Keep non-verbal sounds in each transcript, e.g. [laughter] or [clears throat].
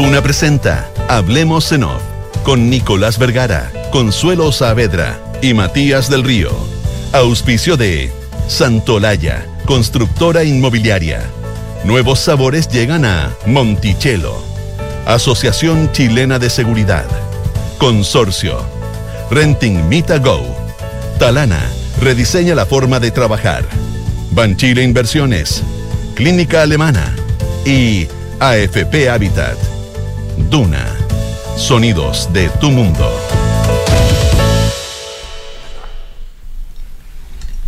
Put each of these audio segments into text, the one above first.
Duna presenta Hablemos en Off con Nicolás Vergara, Consuelo Saavedra y Matías del Río. Auspicio de Santolaya, constructora inmobiliaria. Nuevos sabores llegan a Monticello. Asociación Chilena de Seguridad. Consorcio. Renting Mita Go. Talana. Rediseña la forma de trabajar. Banchile Inversiones. Clínica Alemana. Y AFP Habitat. Duna. Sonidos de tu mundo.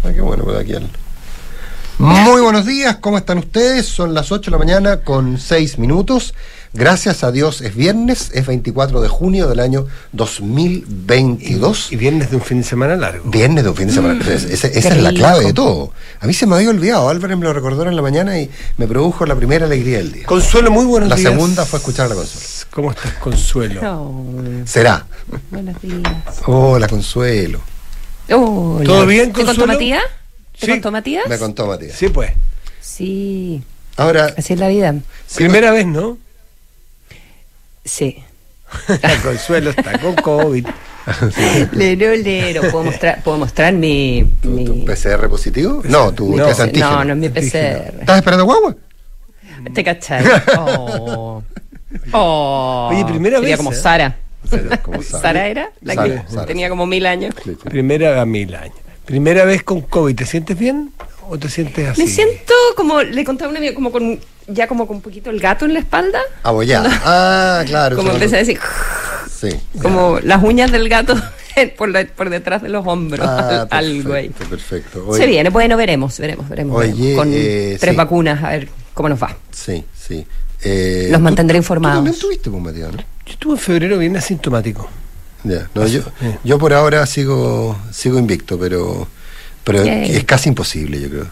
Qué bueno, Muy buenos días, ¿cómo están ustedes? Son las 8 de la mañana con 6 minutos. Gracias a Dios es viernes, es 24 de junio del año 2022. Y viernes de un fin de semana largo. Viernes de un fin de semana. Ese- esa es la clave de todo. A mí se me había olvidado, Álvaro me lo recordó en la mañana y me produjo la primera alegría del día. Consuelo, muy buenos La días. segunda fue escuchar a la consola. ¿Cómo estás, Consuelo? Oh, Será. buenos días. Hola, Consuelo. Hola. ¿Todo bien, ¿Te contó Consuelo? Matías? ¿Te Sí. contó Matías? Me contó Matías. Sí, pues. Sí, Ahora, así es la vida. Primera vez, ¿no? Sí. [laughs] Consuelo está con COVID. [laughs] Lero, lero. ¿Puedo mostrar, puedo mostrar mi... ¿tu, mi- tu PCR positivo? No, tu No, test antígeno. no, no es mi PCR. ¿Estás esperando guagua? ¿Te cachai? Oh. Oh. Oye, primera Sería vez, como ¿eh? Sara. Como ¿Sara era? La Sara, que Sara, tenía como mil años. Primera a mil años. Primera vez con COVID. ¿Te sientes bien o te sientes así? Me siento como, le contaba una amiga, como con, ya como con un poquito el gato en la espalda. Abollada. Ah, claro. Como empecé a decir, Sí. como las uñas del gato [laughs] por, la- por detrás de los hombros. Ah, al- algo ahí. perfecto, perfecto. Se viene, bueno, veremos, veremos, veremos. Oye, veremos. Con eh, tres sí. vacunas, a ver cómo nos va. Sí, sí. Eh, Los tú- mantendré tú- informados. Tú también tuviste, pues, Matías, ¿no? Yo estuve en febrero bien asintomático. Ya, no, yo, yo por ahora sigo sigo invicto, pero pero es casi imposible, yo creo.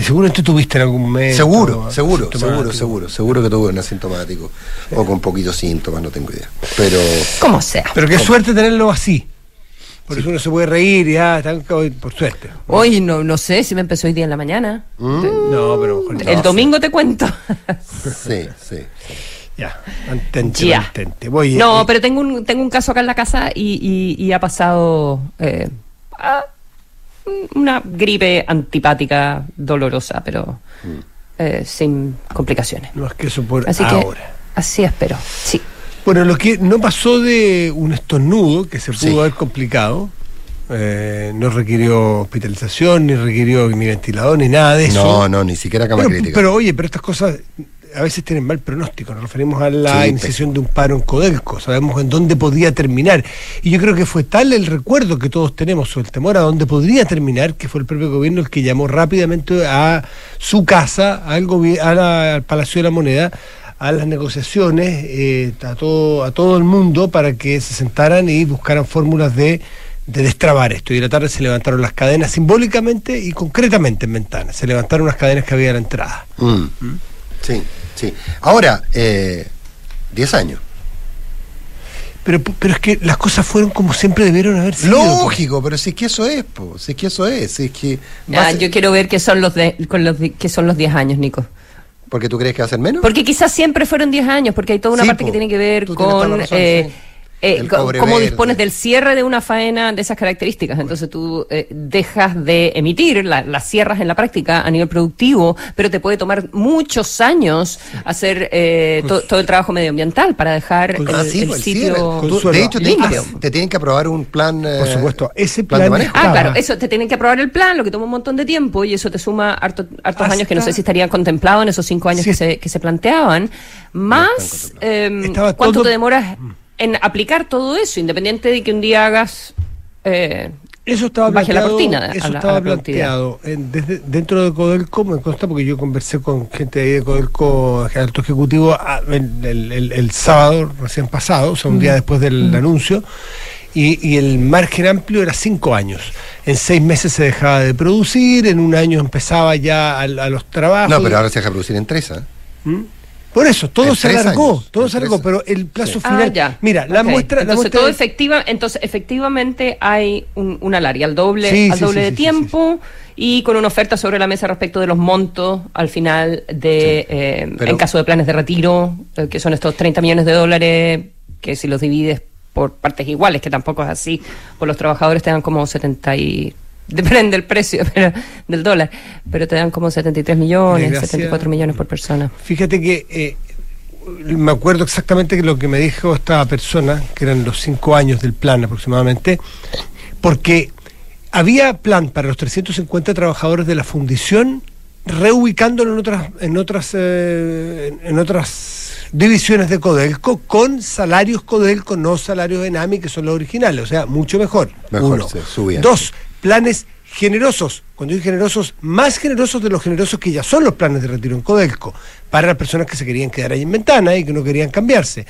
Seguro tú tuviste en algún momento. seguro, seguro, seguro, seguro, seguro que tuve un asintomático o con poquitos síntomas, no tengo idea. Pero Como sea. Pero qué suerte tenerlo así. Por eso uno se puede reír y ah, está- por suerte. Hoy no, no sé si me empezó hoy día en la mañana. No, pero mejor El no. domingo te cuento. [laughs] sí, sí. Ya, mantente, Ya. mantente. Voy, No, eh, pero tengo un, tengo un caso acá en la casa y, y- y ha pasado eh, ah, una gripe antipática dolorosa, pero eh, sin complicaciones. No es que eso por Así que ahora. así espero. Sí. Bueno, lo que no pasó de un estornudo que se pudo Sí. haber complicado, eh, no requirió hospitalización, ni requirió ni ventilador, ni nada de eso. No, no, ni siquiera cama pero, crítica. pero, oye, pero estas cosas a veces tienen mal pronóstico. Nos referimos a la Sí, iniciación de un paro en Codelco. Sabemos en dónde podía terminar. Y yo creo que fue tal el recuerdo que todos tenemos o el temor a dónde podría terminar que fue el propio gobierno el que llamó rápidamente a su casa, al, a la- al Palacio de la Moneda, a las negociaciones, eh, a, todo, a todo el mundo para que se sentaran y buscaran fórmulas de, de destrabar esto. Y en la tarde se levantaron las cadenas simbólicamente y concretamente en ventanas. Se levantaron las cadenas que había a la entrada. Mm. Sí, sí. Ahora, eh, 10 años. Pero, pero es que las cosas fueron como siempre debieron haber sido. Lógico, pero si es que eso es, po, si es que eso es, si es que a Ah, yo quiero ver qué son los de, con los son los 10 años, Nico. porque tú crees que va a ser menos. Porque quizás siempre fueron 10 años, porque hay toda una Sí, parte po. que tiene que ver Tú con razón, eh, sí. Eh, El co- cobre cómo verde. dispones del cierre de una faena de esas características. Entonces tú eh, dejas de emitir, la- las cierras en la práctica a nivel productivo, pero te puede tomar muchos años hacer eh, to- todo el trabajo medioambiental para dejar el, Ah, sí, el pues, el sitio Tú- de hecho, te, limpio. te tienen que aprobar un plan. eh, Por supuesto, ese plan de manejo. Ah, claro, eso te tienen que aprobar el plan, lo que toma un montón de tiempo y eso te suma harto- hartos Hasta- años que no sé si estarían contemplados en esos cinco años Sí. que, se, que se planteaban. Más, em, ¿cuánto todo- te demoras en aplicar todo eso, independiente de que un día hagas... eh, Eso estaba Baje la planteado, cortina eso la- estaba planteado en- desde, dentro de Codelco, me consta porque yo conversé con gente ahí de Codelco, alto ejecutivo, ah, el, el- el- el sábado recién pasado, o sea, un día después del anuncio, y, y el margen amplio era cinco años. En seis meses se dejaba de producir, en un año empezaba ya a, a los trabajos. No, pero ahora se deja producir en tres, ¿ah? ¿Mm? Por eso, todo se alargó, años, todo se alargó, pero el plazo Sí. final. Ah, ya. Mira, la muestra. la Entonces, muestra todo de- efectiva, entonces efectivamente hay un, un alargue al doble, Sí, al sí, doble sí, de sí, tiempo y con una oferta sobre la mesa respecto de los montos al final de, eh, en caso de planes de retiro, eh, que son estos 30 millones de dólares, que si los divides por partes iguales, que tampoco es así, por los trabajadores te dan como 70 y [laughs] depende del precio [laughs] del dólar, pero te dan como 73 millones, 74 millones por persona. Fíjate que eh, me acuerdo exactamente lo que me dijo esta persona, que eran los cinco años del plan aproximadamente, porque había plan para los 350 trabajadores de la fundición, reubicándolo en otras, en otras, eh, en otras divisiones de Codelco con salarios Codelco, no salarios Enami, que son los originales, o sea, mucho mejor. Uno. Dos, planes generosos, cuando digo generosos, más generosos de los generosos que ya son los planes de retiro en Codelco, para las personas que se querían quedar ahí en ventana y que no querían cambiarse.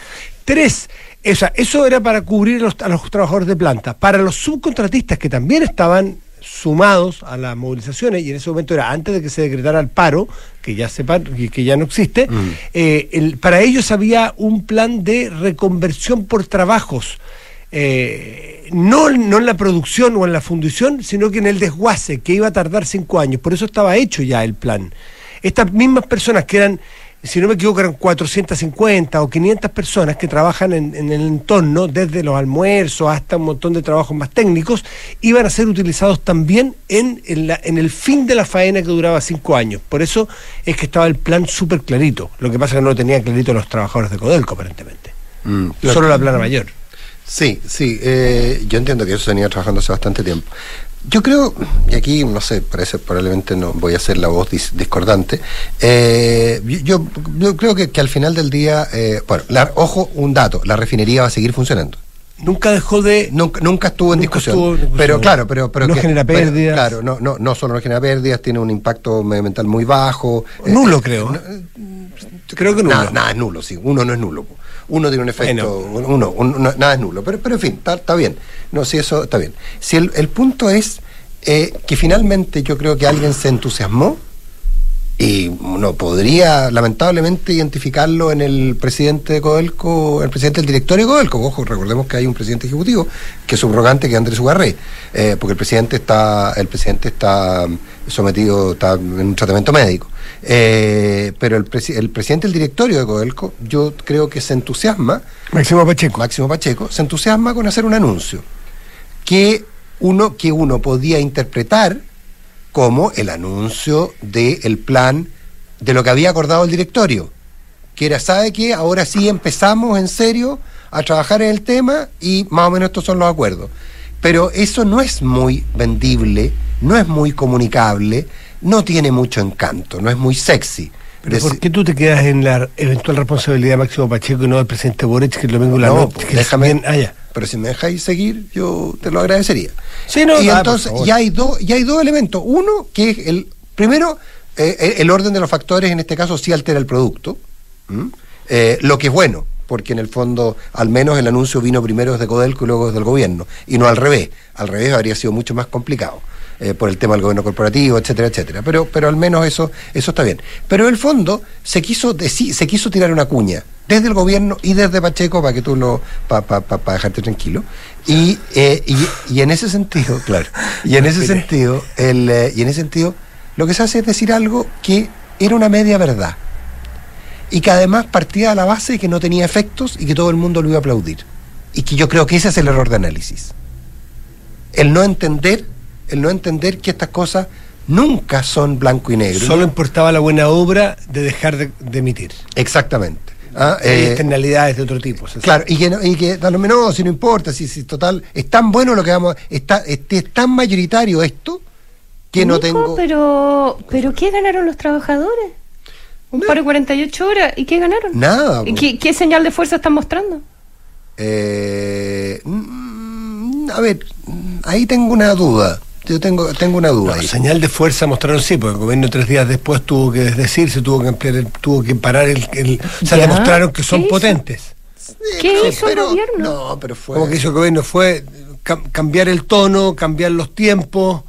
Tres, eso era para cubrir a los trabajadores de planta. Para los subcontratistas que también estaban sumados a las movilizaciones, y en ese momento era antes de que se decretara el paro, que ya, sepan, que ya no existe, mm. eh, para ellos había un plan de reconversión por trabajos. Eh, no, no en la producción o en la fundición, sino que en el desguace, que iba a tardar cinco años. Por eso estaba hecho ya el plan. Estas mismas personas que eran si no me equivoco, eran 450 o 500 personas que trabajan en, el entorno, desde los almuerzos hasta un montón de trabajos más técnicos, iban a ser utilizados también en, en, el fin de la faena que duraba cinco años. Por eso es que estaba el plan súper clarito. Lo que pasa es que no lo tenían clarito los trabajadores de Codelco, aparentemente. Mm, Solo la plana mayor. Sí, sí, eh, yo entiendo que eso se venía trabajando hace bastante tiempo. Yo creo, y aquí no sé, parece probablemente no voy a ser la voz discordante. Eh, yo, yo, creo que, que, al final del día, eh, bueno, ojo, un dato, la refinería va a seguir funcionando. Nunca dejó de. Nunca, nunca estuvo en discusión. Pero claro, pero. pero no genera pérdidas. claro, no, no, no solo no genera pérdidas, tiene un impacto medioambiental muy bajo. Nulo, eh, creo. creo que nulo. Nada, es nulo, sí. Uno no es nulo uno tiene un efecto, uno, nada es nulo, pero, pero en fin, está, bien. No, si eso está bien. Si el, el punto es eh, que finalmente yo creo que alguien se entusiasmó y uno podría lamentablemente identificarlo en el presidente de Codelco, el presidente del directorio de Codelco. Ojo, recordemos que hay un presidente ejecutivo que es subrogante, que es Andrés Ugarrey, eh, porque el presidente está, el presidente está sometido está en un tratamiento médico. Eh, pero el, el presidente del directorio de Codelco, yo creo que se entusiasma. Máximo Pacheco. Máximo Pacheco, se entusiasma con hacer un anuncio que uno, que uno podía interpretar como el anuncio del plan de lo que había acordado el directorio, que era, ¿sabe qué? Ahora sí empezamos en serio a trabajar en el tema y más o menos estos son los acuerdos. Pero eso no es muy vendible, no es muy comunicable, no tiene mucho encanto, no es muy sexy. ¿Pero por qué tú te quedas en la eventual responsabilidad de Máximo Pacheco y no del presidente Boric, que el domingo la no, noche? déjame, ah, Pero si me dejáis seguir, yo te lo agradecería. Sí, no, y entonces ya hay, dos ya hay dos elementos. Uno, que es el primero, eh, el orden de los factores, en este caso, sí altera el producto, eh, lo que es bueno, porque en el fondo, al menos el anuncio vino primero desde Codelco y luego desde el gobierno, y no al revés. Al revés habría sido mucho más complicado. Eh, por el tema del gobierno corporativo, etcétera, etcétera. Pero, pero al menos eso, eso está bien. Pero en el fondo se quiso, se quiso tirar una cuña desde el gobierno y desde Pacheco para que tú lo, para dejarte tranquilo. Y, eh, y, y, en ese sentido, [laughs] claro, y en ese sentido, el, eh, y en ese sentido, lo que se hace es decir algo que era una media verdad. Y que además partía de la base de que no tenía efectos y que todo el mundo lo iba a aplaudir. Y que yo creo que ese es el error de análisis. El no entender el no entender que estas cosas nunca son blanco y negro. Solo importaba la buena obra de dejar de, emitir. Exactamente. ¿Ah? Eh, externalidades de otro tipo. Claro, y que, no, y que lo menos, si no importa, si, si total, es tan bueno lo que vamos, está, es, es tan mayoritario esto que no tengo. Pero, pero ¿qué ganaron los trabajadores? Un paro de 48 horas, ¿y qué ganaron? Nada. ¿Qué, ¿Qué, señal de fuerza están mostrando? Eh, mm, a ver, ahí tengo una duda. Yo tengo, tengo una duda. No, señal de fuerza mostraron sí, porque el gobierno tres días después tuvo que desdecirse, tuvo que ampliar, tuvo que parar el, o sea, demostraron que son potentes. ¿Qué hizo el gobierno? No, pero fue. Como que hizo el gobierno fue cambiar el tono, cambiar los tiempos,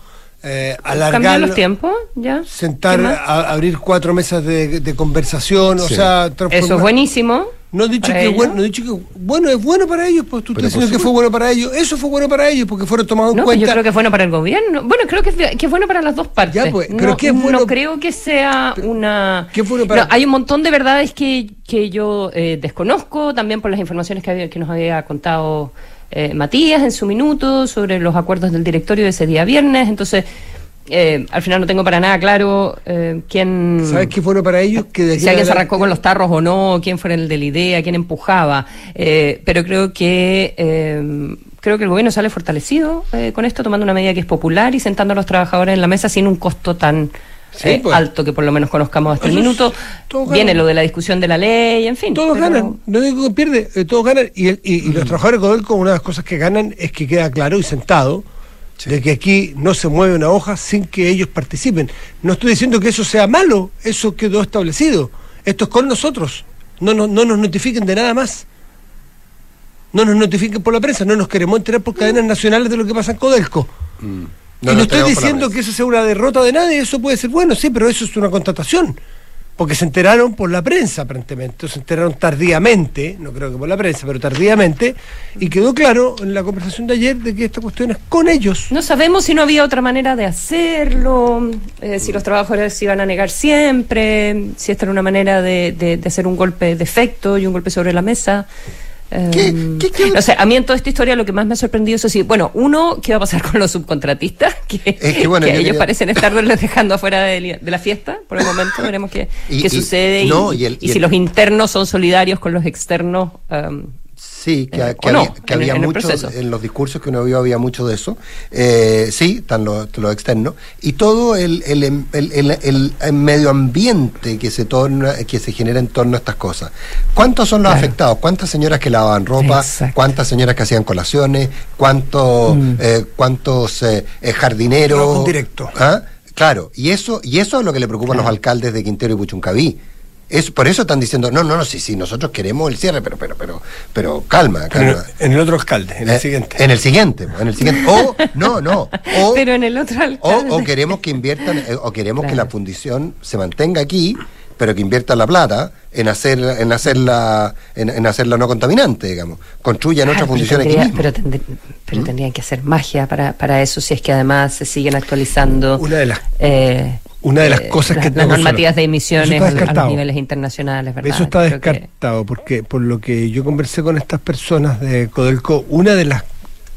eh, alargar. ¿Cambiar los tiempos? ¿Ya? Sentar, a, abrir cuatro mesas de, conversación, o sea. Eso es buenísimo. No he dicho ¿Para que ellos? bueno, no he dicho que bueno es bueno para ellos, pues tú estás diciendo que fue bueno para ellos. Eso fue bueno para ellos porque fueron tomados en No, pues cuenta. yo creo que es bueno para el gobierno. Bueno, creo que es, que es bueno para las dos partes. Ya, pues, pero no, ¿qué es bueno- no creo que sea una... ¿qué es bueno para- No, hay un montón de verdades que, que yo eh, desconozco, también por las informaciones que, había- que nos había contado eh, Matías en su minuto sobre los acuerdos del directorio de ese día viernes. Entonces, eh, al final no tengo para nada claro eh, quién... ¿Sabes qué fue bueno para ellos? Que de si en alguien se arrancó con los tarros o no, quién fue el de la idea, quién empujaba. Eh, pero creo que eh, creo que el gobierno sale fortalecido eh, con esto, tomando una medida que es popular y sentando a los trabajadores en la mesa sin un costo tan Sí, eh, pues. alto que por lo menos conozcamos hasta el Eso minuto. Viene lo de la discusión de la ley, en fin. Todos pero- ganan, no digo que pierde, todos ganan. Y, el- y- y los trabajadores Codelco, una de las cosas que ganan es que queda claro y sentado de que aquí no se mueve una hoja sin que ellos participen. No estoy diciendo que eso sea malo, eso quedó establecido. Esto es con nosotros. No, nos- no nos notifiquen de nada más. No nos notifiquen por la prensa, no nos queremos enterar por cadenas nacionales de lo que pasa en Codelco. No y no estoy diciendo que eso sea una derrota de nadie, eso puede ser bueno, sí, pero eso es una constatación. Porque se enteraron por la prensa, aparentemente, se enteraron tardíamente, no creo que por la prensa, pero tardíamente, y quedó claro en la conversación de ayer de que esta cuestión es con ellos. No sabemos si no había otra manera de hacerlo, eh, si los trabajadores se iban a negar siempre, si esta era una manera de, de- de hacer un golpe de efecto y un golpe sobre la mesa. ¿Qué- qué- qué- No sé, a mí en toda esta historia lo que más me ha sorprendido es sí, bueno, uno, ¿qué va a pasar con los subcontratistas? [laughs] Que, Es que, bueno, que yo ellos quería- parecen estar dejando afuera de, de la fiesta por el momento, veremos qué, [laughs] Y- qué y- sucede y, no, y el- y y si el- los internos son solidarios con los externos. um, Sí, que, Eh, que o no, había, que en el- había en el mucho, en los discursos que uno vio había mucho de eso. Eh, sí, están los, los externos. Y todo el, el, el- el- el- el medio ambiente que se, torna, que se genera en torno a estas cosas. ¿Cuántos son los Claro. afectados? ¿Cuántas señoras que lavaban ropa? Exacto. ¿Cuántas señoras que hacían colaciones? ¿Cuántos, eh, cuántos eh, eh, jardineros? Directo. ¿Ah? Claro, y eso, y eso es lo que le preocupa a los alcaldes de Quintero y Puchuncaví. Es, por eso están diciendo, no, no, no, sí, sí, nosotros queremos el cierre, pero, pero, pero, pero calma, Pero calma. en el otro alcalde, en el Eh, siguiente. En el siguiente, en el siguiente. O, no, no. [laughs] O, pero en el otro o, alcalde. o queremos que inviertan, eh, o queremos que la fundición se mantenga aquí, pero que inviertan la plata en hacer, en hacerla, en, en hacerla no contaminante, digamos. Construyan otra Claro, pero fundición aquí mismo. Pero, tendr- pero tendrían que hacer magia para, para eso, si es que además se siguen actualizando. Una de las- eh, una de las eh, cosas que las, normativas de emisiones a- los niveles internacionales, ¿verdad? Eso está Creo que- descartado, porque por lo que yo conversé con estas personas de Codelco, una de las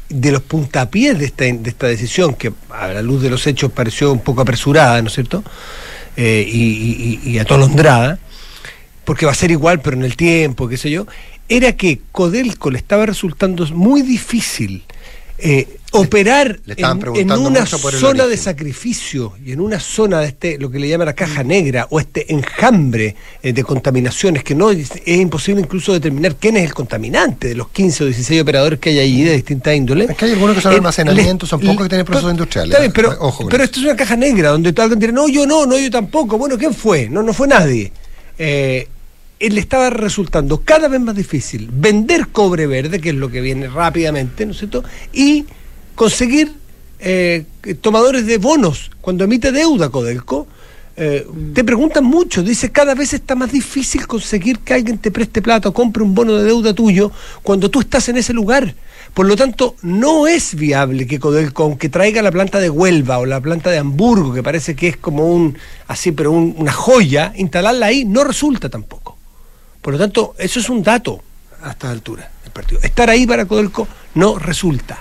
de los puntapiés de esta, de esta decisión, que a la luz de los hechos pareció un poco apresurada, ¿no es cierto? Eh, y, y- y atolondrada, porque va a ser igual, pero en el tiempo, qué sé yo, era que Codelco le estaba resultando muy difícil eh, operar le en, una zona de sacrificio y en una zona de este, lo que le llaman la caja negra o este enjambre eh, de contaminaciones que no es, es imposible incluso determinar quién es el contaminante de los 15 o 16 operadores que hay allí de distinta índole. Es que hay algunos que son Eh, almacenamiento, le- son pocos que tienen procesos industriales. Pero, Ojo pero esto es una caja negra donde alguien dirá, no, yo no, no, yo tampoco. Bueno, ¿quién fue? No, no fue nadie. Eh, él le estaba resultando cada vez más difícil vender cobre verde, que es lo que viene rápidamente, ¿no es cierto? Y conseguir eh, tomadores de bonos. Cuando emite deuda Codelco, eh, te preguntan mucho, dice, cada vez está más difícil conseguir que alguien te preste plata o compre un bono de deuda tuyo cuando tú estás en ese lugar. Por lo tanto, no es viable que Codelco, aunque traiga la planta de Huelva o la planta de Hamburgo, que parece que es como un, así, pero un- una joya, instalarla ahí no resulta tampoco. Por lo tanto, eso es un dato a estas alturas del partido. Estar ahí para Codelco no resulta.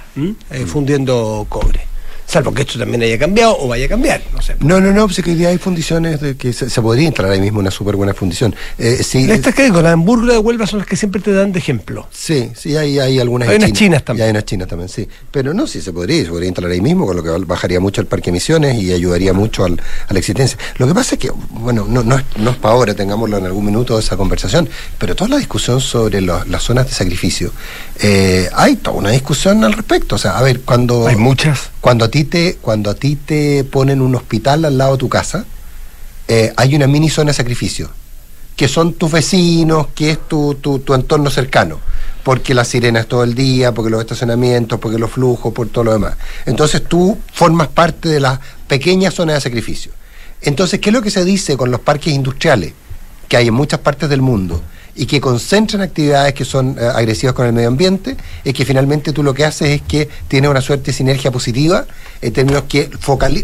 Eh, fundiendo cobre. Salvo que esto también haya cambiado o vaya a cambiar, no sé. No, no, no, pues es que hay fundiciones de que se, se podría instalar ahí mismo una súper buena fundición. Eh, sí, Estas que digo, la Hamburgo de Huelva son las que siempre te dan de ejemplo. Sí, sí, hay, hay algunas Hay unas China. chinas también. Y hay unas chinas también, sí. Pero no, sí se podría, se podría instalar ahí mismo, con lo que bajaría mucho el parque de emisiones y ayudaría mucho al- a la existencia. Lo que pasa es que, bueno, no, no, es, no es para ahora, tengámoslo en algún minuto esa conversación, pero toda la discusión sobre las zonas de sacrificio, eh, hay toda una discusión al respecto. O sea, a ver, cuando... Hay muchas. Cuando a ti cuando a ti te ponen un hospital al lado de tu casa, eh, hay una mini zona de sacrificio, que son tus vecinos, que es tu, tu, tu entorno cercano, porque las sirenas todo el día, porque los estacionamientos, porque los flujos, por todo lo demás. Entonces tú formas parte de la pequeña zona de sacrificio. Entonces, ¿qué es lo que se dice con los parques industriales que hay en muchas partes del mundo y que concentran actividades que son eh, agresivas con el medio ambiente, es que finalmente tú lo que haces es que tienes una suerte de sinergia positiva en términos que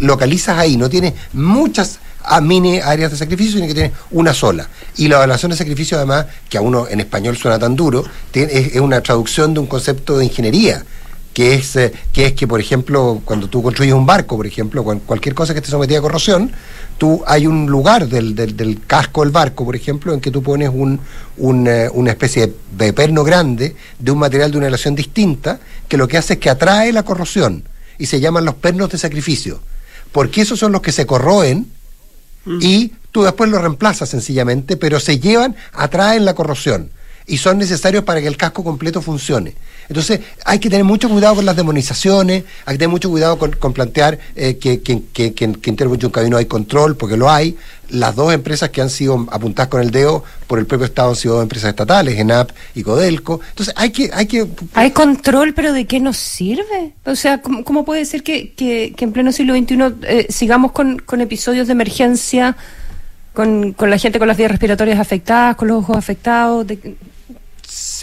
localizas ahí, no tienes muchas a mini áreas de sacrificio, sino que tiene una sola. Y la evaluación de sacrificio, además, que a uno en español suena tan duro, es, una traducción de un concepto de ingeniería. Que es, eh, que es que, por ejemplo, cuando tú construyes un barco, por ejemplo, cualquier cosa que esté sometida a corrosión, tú hay un lugar del, del, casco del barco, por ejemplo, en que tú pones un, eh, una especie de perno grande de un material de una relación distinta, que lo que hace es que atrae la corrosión y se llaman los pernos de sacrificio. Porque esos son los que se corroen y tú después lo reemplazas sencillamente, pero se llevan, atraen la corrosión y son necesarios para que el casco completo funcione. Entonces hay que tener mucho cuidado con las demonizaciones, hay que tener mucho cuidado con, plantear eh, que, que, que, que, en camino hay control, porque lo hay. Las dos empresas que han sido apuntadas con el dedo por el propio Estado han sido dos empresas estatales, ENAP y Codelco. Entonces hay que... Hay, que... ¿Hay control, pero ¿de qué nos sirve? O sea, ¿cómo, puede ser que, en pleno siglo XXI eh, sigamos con, con episodios de emergencia? Con, con, la gente con las vías respiratorias afectadas, con los ojos afectados. De,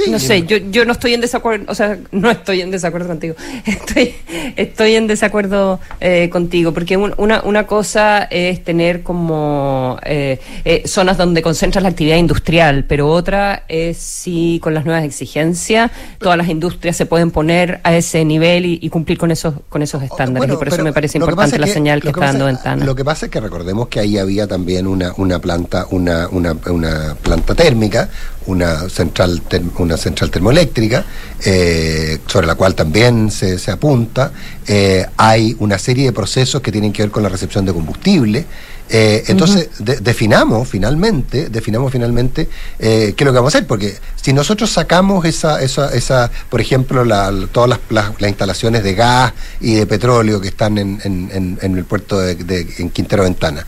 no sé, yo, yo no estoy en desacuerdo, o sea, no estoy en desacuerdo contigo, [laughs] estoy, estoy en desacuerdo eh, contigo, porque una, una cosa es tener como eh, eh, zonas donde concentras la actividad industrial, pero otra es si con las nuevas exigencias todas las industrias se pueden poner a ese nivel y, cumplir con esos, con esos estándares, y por eso me parece importante la señal que, está dando Ventana. Lo que pasa es que recordemos que ahí había también una, una planta, una, una, una planta térmica, una central, una central termoeléctrica, eh, sobre la cual también se, se apunta. Eh, hay una serie de procesos que tienen que ver con la recepción de combustible. Eh, entonces, definamos finalmente, definamos finalmente qué es lo que vamos a hacer, porque si nosotros sacamos esa, esa, esa por ejemplo, todas las, las, instalaciones de gas y de petróleo que están en, en, en el puerto de, en Quintero Ventana,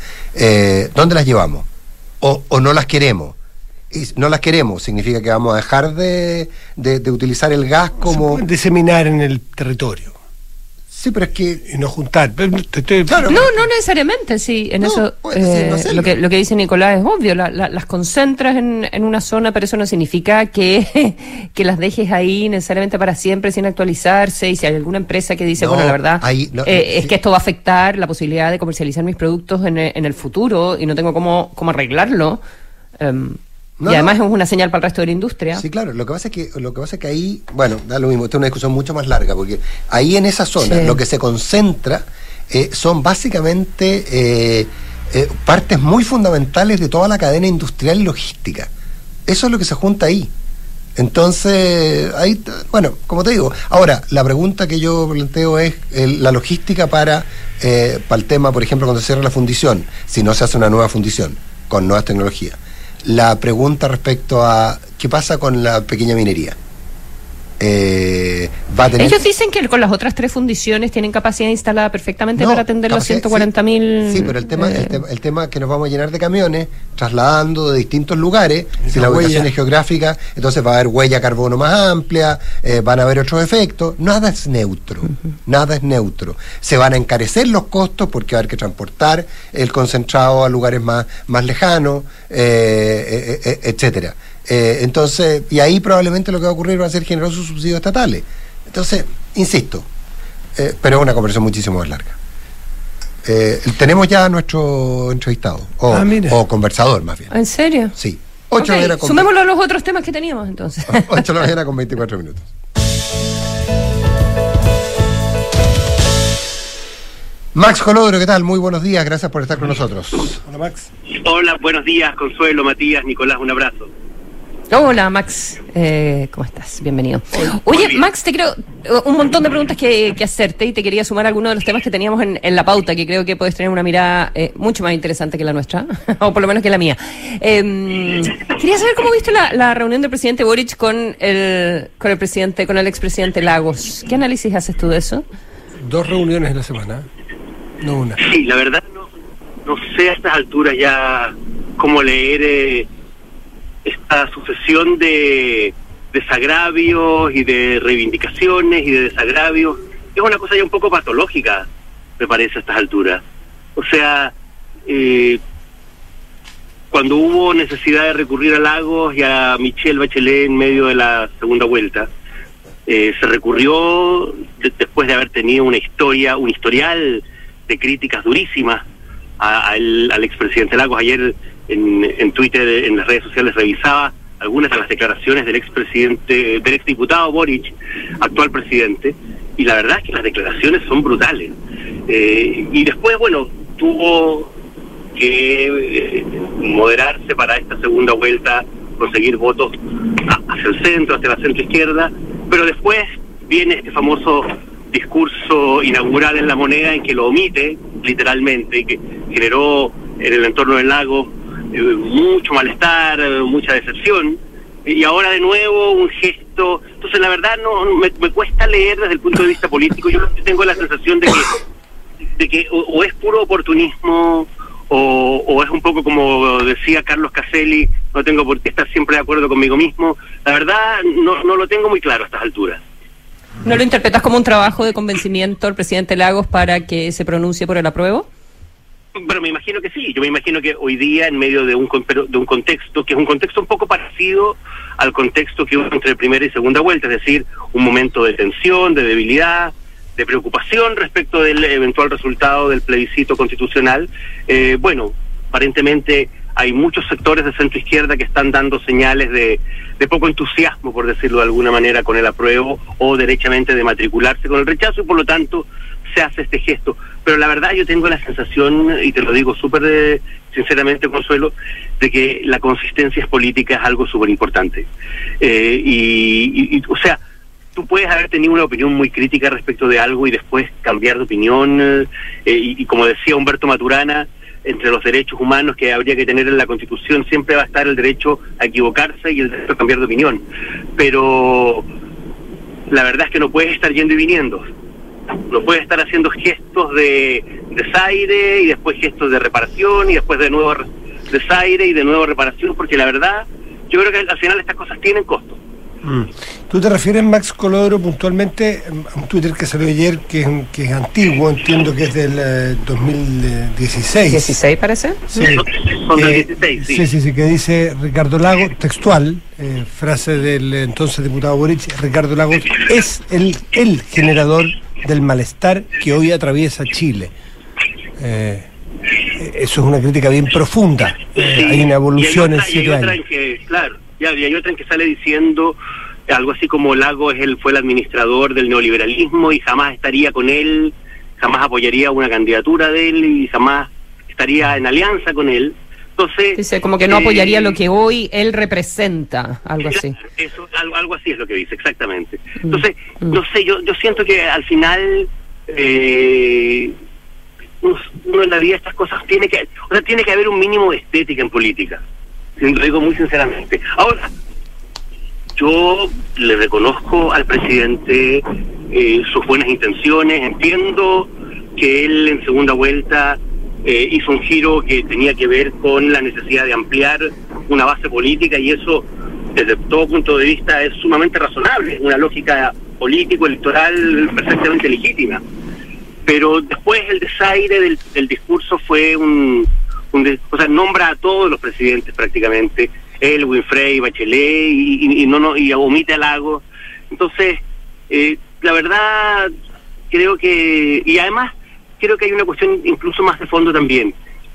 ¿dónde las llevamos? O, o no las queremos y no las queremos, significa que vamos a dejar de, de, utilizar el gas como... diseminar en el territorio. Sí, pero es que... Y no juntar. no, no necesariamente, sí. En eso eh, lo, que, lo que dice Nicolás es obvio. las concentras en, en, una zona, pero eso no significa que, [laughs] que las dejes ahí necesariamente para siempre sin actualizarse. Y si hay alguna empresa que dice, bueno, la verdad eh, es que esto va a afectar la posibilidad de comercializar mis productos en, en el futuro y no tengo cómo, cómo arreglarlo. Um, y además es una señal para el resto de la industria. Sí, claro. Lo que pasa es que, lo que, pasa es que ahí, bueno, da lo mismo, esta es una discusión mucho más larga, porque ahí en esa zona lo que se concentra eh, son básicamente eh, eh, partes muy fundamentales de toda la cadena industrial y logística. Eso es lo que se junta ahí. Entonces, ahí, bueno, como te digo, ahora, la pregunta que yo planteo es la logística para, para el tema, por ejemplo, cuando se cierra la fundición, si no se hace una nueva fundición con nuevas tecnologías la pregunta respecto a qué pasa con la pequeña minería. Eh, va a tener... Ellos dicen que con las otras tres fundiciones tienen capacidad instalada perfectamente para atender los 140 mil. Sí, pero el tema, el, tema, el tema que nos vamos a llenar de camiones, trasladando de distintos lugares, si la ubicación es geográfica, entonces va a haber huella carbono más amplia, eh, van a haber otros efectos. Nada es neutro, nada es neutro. Se van a encarecer los costos porque va a haber que transportar el concentrado a lugares más, más lejanos, eh, etcétera. Eh, entonces, y ahí probablemente lo que va a ocurrir va a ser generosos subsidios estatales. Entonces, insisto, eh, pero es una conversación muchísimo más larga. Eh, tenemos ya a nuestro entrevistado, o, ah, conversador más bien. ¿En serio? Sí. Ocho Sumémoslo a los otros temas que teníamos entonces. 8 de la mañana con 24 minutos. Max Colodro, ¿qué tal? Muy buenos días, gracias por estar con nosotros. Hola Max. Hola, buenos días, Consuelo, Matías, Nicolás, un abrazo. Hola Max, eh, ¿cómo estás? Bienvenido. Oye Max, te quiero un montón de preguntas que, hacerte y te quería sumar a algunos de los temas que teníamos en, la pauta, que creo que puedes tener una mirada eh, mucho más interesante que la nuestra, [laughs] o por lo menos que la mía. Em, quería saber cómo viste la, reunión del presidente Boric con el, con el presidente, con el expresidente Lagos. ¿Qué análisis haces tú de eso? Dos reuniones en la semana, no una. Sí, la verdad no, no sé a estas alturas ya cómo leer... Esta sucesión de desagravios y de reivindicaciones y de desagravios es una cosa ya un poco patológica, me parece, a estas alturas. O sea, eh, cuando hubo necesidad de recurrir a Lagos y a Michelle Bachelet en medio de la segunda vuelta, eh, se recurrió después de haber tenido una historia, un historial de críticas durísimas al expresidente Lagos. Ayer en, Twitter, en las redes sociales, revisaba algunas de las declaraciones del expresidente, del exdiputado Boric, actual presidente, y la verdad es que las declaraciones son brutales. Eh, y después, bueno, tuvo que eh, moderarse para esta segunda vuelta, conseguir votos hacia el centro, hacia la centro izquierda, pero después viene este famoso discurso inaugural en la moneda en que lo omite literalmente y que generó en el entorno del lago mucho malestar, mucha decepción y ahora de nuevo un gesto. Entonces la verdad no me, cuesta leer desde el punto de vista político. Yo [laughs] tengo la sensación de que de que o es puro oportunismo o, es un poco como decía Carlos Caselli, no tengo por qué estar siempre de acuerdo conmigo mismo. La verdad, no, no lo tengo muy claro a estas alturas. ¿No lo interpretas como un trabajo de convencimiento al presidente Lagos para que se pronuncie por el apruebo? Pero me imagino que sí. Yo me imagino que hoy día, en medio de un, de un contexto, que es un contexto un poco parecido al contexto que hubo entre primera y segunda vuelta, es decir, un momento de tensión, de debilidad, de preocupación respecto del eventual resultado del plebiscito constitucional. Eh, bueno, aparentemente hay muchos sectores de centro izquierda que están dando señales de, de, poco entusiasmo, por decirlo de alguna manera, con el apruebo o derechamente de matricularse con el rechazo y por lo tanto se hace este gesto. Pero la verdad yo tengo la sensación, y te lo digo súper eh, sinceramente, Consuelo, de que la consistencia política es algo súper importante. Eh, y, y, o sea, tú puedes haber tenido una opinión muy crítica respecto de algo y después cambiar de opinión. Eh, y, como decía Humberto Maturana, entre los derechos humanos que habría que tener en la Constitución siempre va a estar el derecho a equivocarse y el derecho a cambiar de opinión. Pero la verdad es que no puedes estar yendo y viniendo. No puedes estar haciendo gestos de desaire y después gestos de reparación y después de nuevo desaire y de nuevo reparación, porque la verdad, yo creo que al final estas cosas tienen costo. Mm. Tú te refieres, Max Colodro, puntualmente a un Twitter que salió ayer, que es, que es antiguo, entiendo que es del 2016. ¿16 parece? Sí. sí. sí. sí, que dice Ricardo Lagos, textual, eh, frase del entonces diputado Boric, Ricardo Lagos es el, el generador del malestar que hoy atraviesa Chile. Eh, eso es una crítica bien profunda. Eh, hay una evolución en siete años. claro y hay otra en que sale diciendo algo así como Lago es el, fue el administrador del neoliberalismo y jamás estaría con él, jamás apoyaría una candidatura de él y jamás estaría en alianza con él. Entonces, dice como que no apoyaría eh, lo que hoy él representa, algo así. Eso, algo, así es lo que dice, exactamente. Mm, Entonces, mm. no sé, yo, yo siento que al final eh, uno en la vida estas cosas tiene que, o sea, tiene que haber un mínimo de estética en política lo digo muy sinceramente. Ahora, yo le reconozco al presidente eh, sus buenas intenciones, entiendo que él en segunda vuelta eh, hizo un giro que tenía que ver con la necesidad de ampliar una base política y eso desde todo punto de vista es sumamente razonable, una lógica político-electoral perfectamente legítima. Pero después el desaire del, discurso fue un, o sea, nombra a todos los presidentes prácticamente, él, Winfrey, Bachelet, y, no, no, y omite a Lago. Entonces, eh, la verdad, creo que, y además, creo que hay una cuestión incluso más de fondo también.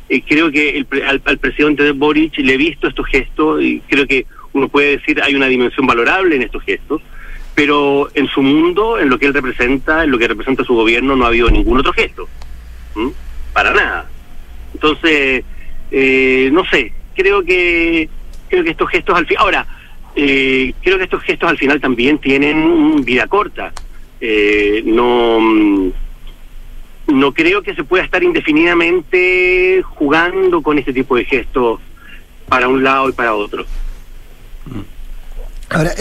Eh, creo que el, al, al, presidente Boric le he visto estos gestos y creo que uno puede decir hay una dimensión valorable en estos gestos, pero en su mundo, en lo que él representa, en lo que representa su gobierno, no ha habido ningún otro gesto. Para nada. Entonces, eh, no sé, creo que creo que estos gestos al final, ahora, eh, creo que estos gestos al final también tienen vida corta. Eh, no no creo que se pueda estar indefinidamente jugando con este tipo de gestos para un lado y para otro. Ahora,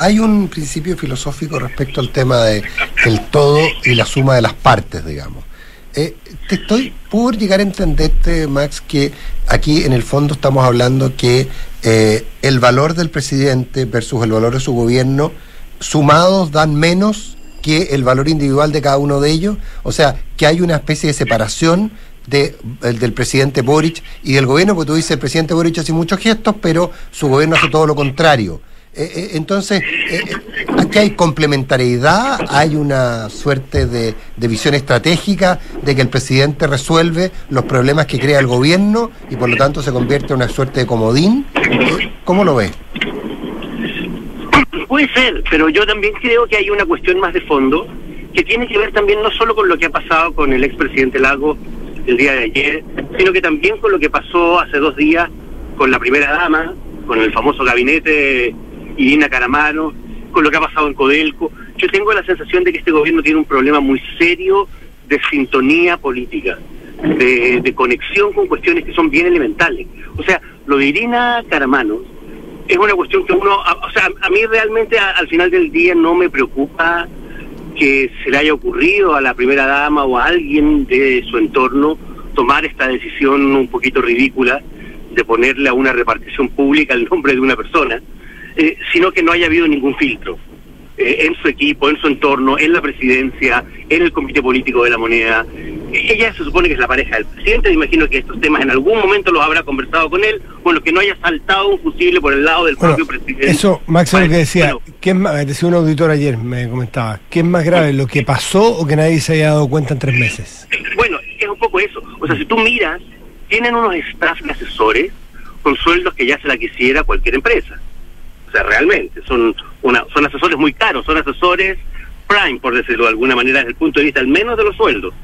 hay un principio filosófico respecto al tema de el todo y la suma de las partes, digamos. Eh, te estoy por llegar a entenderte, Max, que aquí en el fondo estamos hablando que eh, el valor del presidente versus el valor de su gobierno sumados dan menos que el valor individual de cada uno de ellos. O sea, que hay una especie de separación de, el del presidente Boric y del gobierno, porque tú dices, el presidente Boric hace muchos gestos, pero su gobierno hace todo lo contrario. Eh, eh, entonces, eh, aquí hay complementariedad, hay una suerte de, de, visión estratégica de que el presidente resuelve los problemas que crea el gobierno y por lo tanto se convierte en una suerte de comodín. ¿Cómo lo ves? Puede ser, pero yo también creo que hay una cuestión más de fondo que tiene que ver también no solo con lo que ha pasado con el expresidente Lago el día de ayer, sino que también con lo que pasó hace dos días con la primera dama, con el famoso gabinete Irina Caramano, con lo que ha pasado en Codelco. Yo tengo la sensación de que este gobierno tiene un problema muy serio de sintonía política, de, de conexión con cuestiones que son bien elementales. O sea, lo de Irina Caramano es una cuestión que uno, o sea, a mí realmente al final del día no me preocupa que se le haya ocurrido a la primera dama o a alguien de su entorno tomar esta decisión un poquito ridícula de ponerle a una repartición pública el nombre de una persona, eh, sino que no haya habido ningún filtro eh, en su equipo, en su entorno, en la presidencia, en el comité político de la moneda. Ella se supone que es la pareja del presidente, imagino que estos temas en algún momento los habrá conversado con él, lo que no haya saltado un fusible por el lado del propio presidente. Eso, Max, es lo que decía, ¿qué es más, decía un auditor ayer, me comentaba, ¿qué es más grave, lo que pasó o que nadie se haya dado cuenta en tres meses? Bueno, es un poco eso. O sea, si tú miras, tienen unos staff de asesores con sueldos que ya se la quisiera cualquier empresa. O sea, realmente, son, una, son asesores muy caros, son asesores prime, por decirlo de alguna manera, desde el punto de vista al menos de los sueldos.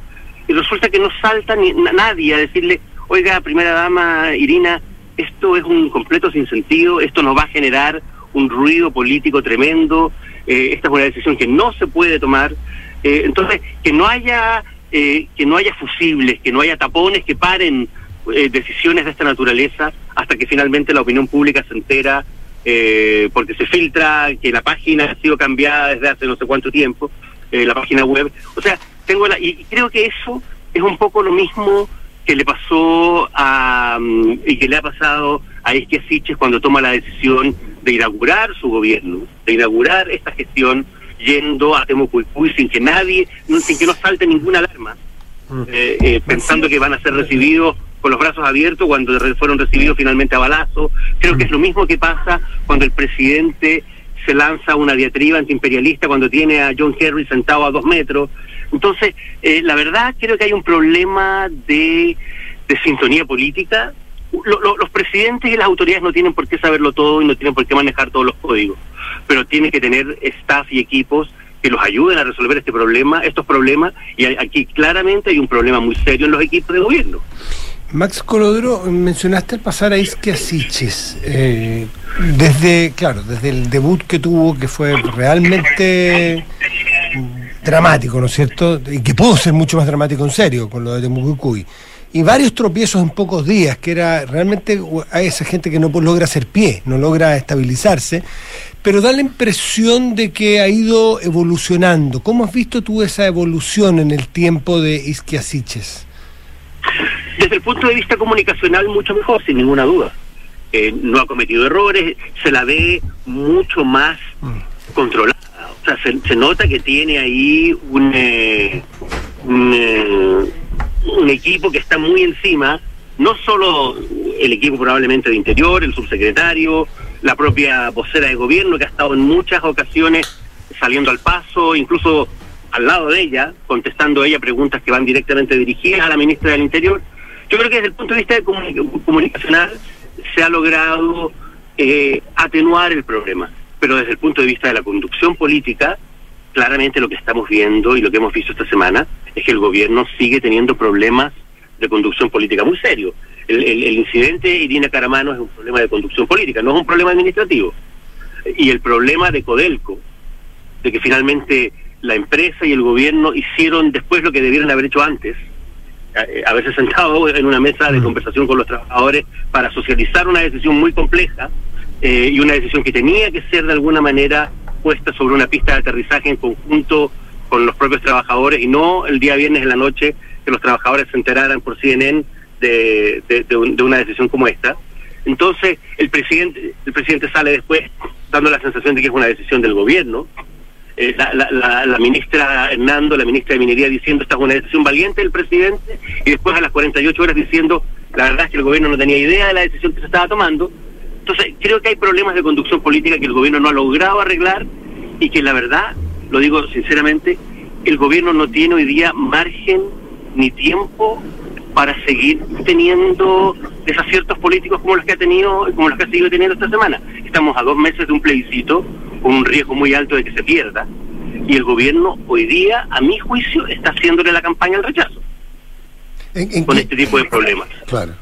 Y resulta que no salta ni nadie a decirle, oiga, primera dama Irina, esto es un completo sinsentido, esto nos va a generar un ruido político tremendo, eh, esta es una decisión que no se puede tomar. Eh, entonces, que no haya eh, que no haya fusibles, que no haya tapones que paren eh, decisiones de esta naturaleza hasta que finalmente la opinión pública se entera eh, porque se filtra que la página ha sido cambiada desde hace no sé cuánto tiempo, la página web. O sea, tengo la, y creo que eso es un poco lo mismo que le pasó a, um, y que le ha pasado a Isquia Siches cuando toma la decisión de inaugurar su gobierno, de inaugurar esta gestión yendo a Temucuicuy sin que nadie, sin que no salte ninguna alarma, eh, eh, pensando que van a ser recibidos con los brazos abiertos cuando fueron recibidos finalmente a balazo. Creo que es lo mismo que pasa cuando el presidente se lanza una diatriba antiimperialista cuando tiene a John Kerry sentado a dos metros. Entonces, eh, la verdad creo que hay un problema de, sintonía política. Lo, lo, los presidentes y las autoridades no tienen por qué saberlo todo y no tienen por qué manejar todos los códigos, pero tienen que tener staff y equipos que los ayuden a resolver este problema, estos problemas, y aquí claramente hay un problema muy serio en los equipos de gobierno. Max Colodro, mencionaste al pasar a Siches. Eh, desde, claro, desde el debut que tuvo, que fue realmente dramático, ¿no es cierto? Y que pudo ser mucho más dramático en serio con lo de Temucucuy. Y varios tropiezos en pocos días, que era realmente a esa gente que no logra hacer pie, no logra estabilizarse, pero da la impresión de que ha ido evolucionando. ¿Cómo has visto tú esa evolución en el tiempo de Isquia Siches? Desde el punto de vista comunicacional, mucho mejor, sin ninguna duda. Eh, no ha cometido errores, se la ve mucho más mm. Controlada. O sea, se, nota que tiene ahí un, eh, un, eh, un, equipo que está muy encima, no solo el equipo probablemente de interior, el subsecretario, la propia vocera de gobierno que ha estado en muchas ocasiones saliendo al paso, incluso al lado de ella, contestando ella preguntas que van directamente dirigidas a la ministra del Interior. Yo creo que desde el punto de vista de comunicacional se ha logrado eh, atenuar el problema, pero desde el punto de vista de la conducción política, claramente lo que estamos viendo y lo que hemos visto esta semana es que el gobierno sigue teniendo problemas de conducción política muy serios. El, el, el incidente Irina Caramano es un problema de conducción política, no es un problema administrativo. Y el problema de Codelco, de que finalmente la empresa y el gobierno hicieron después lo que debieron haber hecho antes, eh, haberse sentado en una mesa de conversación con los trabajadores para socializar una decisión muy compleja eh, y una decisión que tenía que ser de alguna manera puesta sobre una pista de aterrizaje en conjunto con los propios trabajadores y no el día viernes en la noche que los trabajadores se enteraran por CNN de, de, un, de una decisión como esta. Entonces el presidente el presidente sale después dando la sensación de que es una decisión del gobierno eh, la, la, la, ministra Hernando, la ministra de Minería, diciendo esta es una decisión valiente del presidente, y después a las 48 horas diciendo la verdad es que el gobierno no tenía idea de la decisión que se estaba tomando. Entonces, creo que hay problemas de conducción política que el gobierno no ha logrado arreglar y que la verdad, lo digo sinceramente, el gobierno no tiene hoy día margen ni tiempo para seguir teniendo desaciertos políticos como los que ha tenido, como los que ha seguido teniendo esta semana. Estamos a dos meses de un plebiscito con un riesgo muy alto de que se pierda y el gobierno hoy día, a mi juicio, está haciéndole la campaña al rechazo con este tipo de problemas. Claro.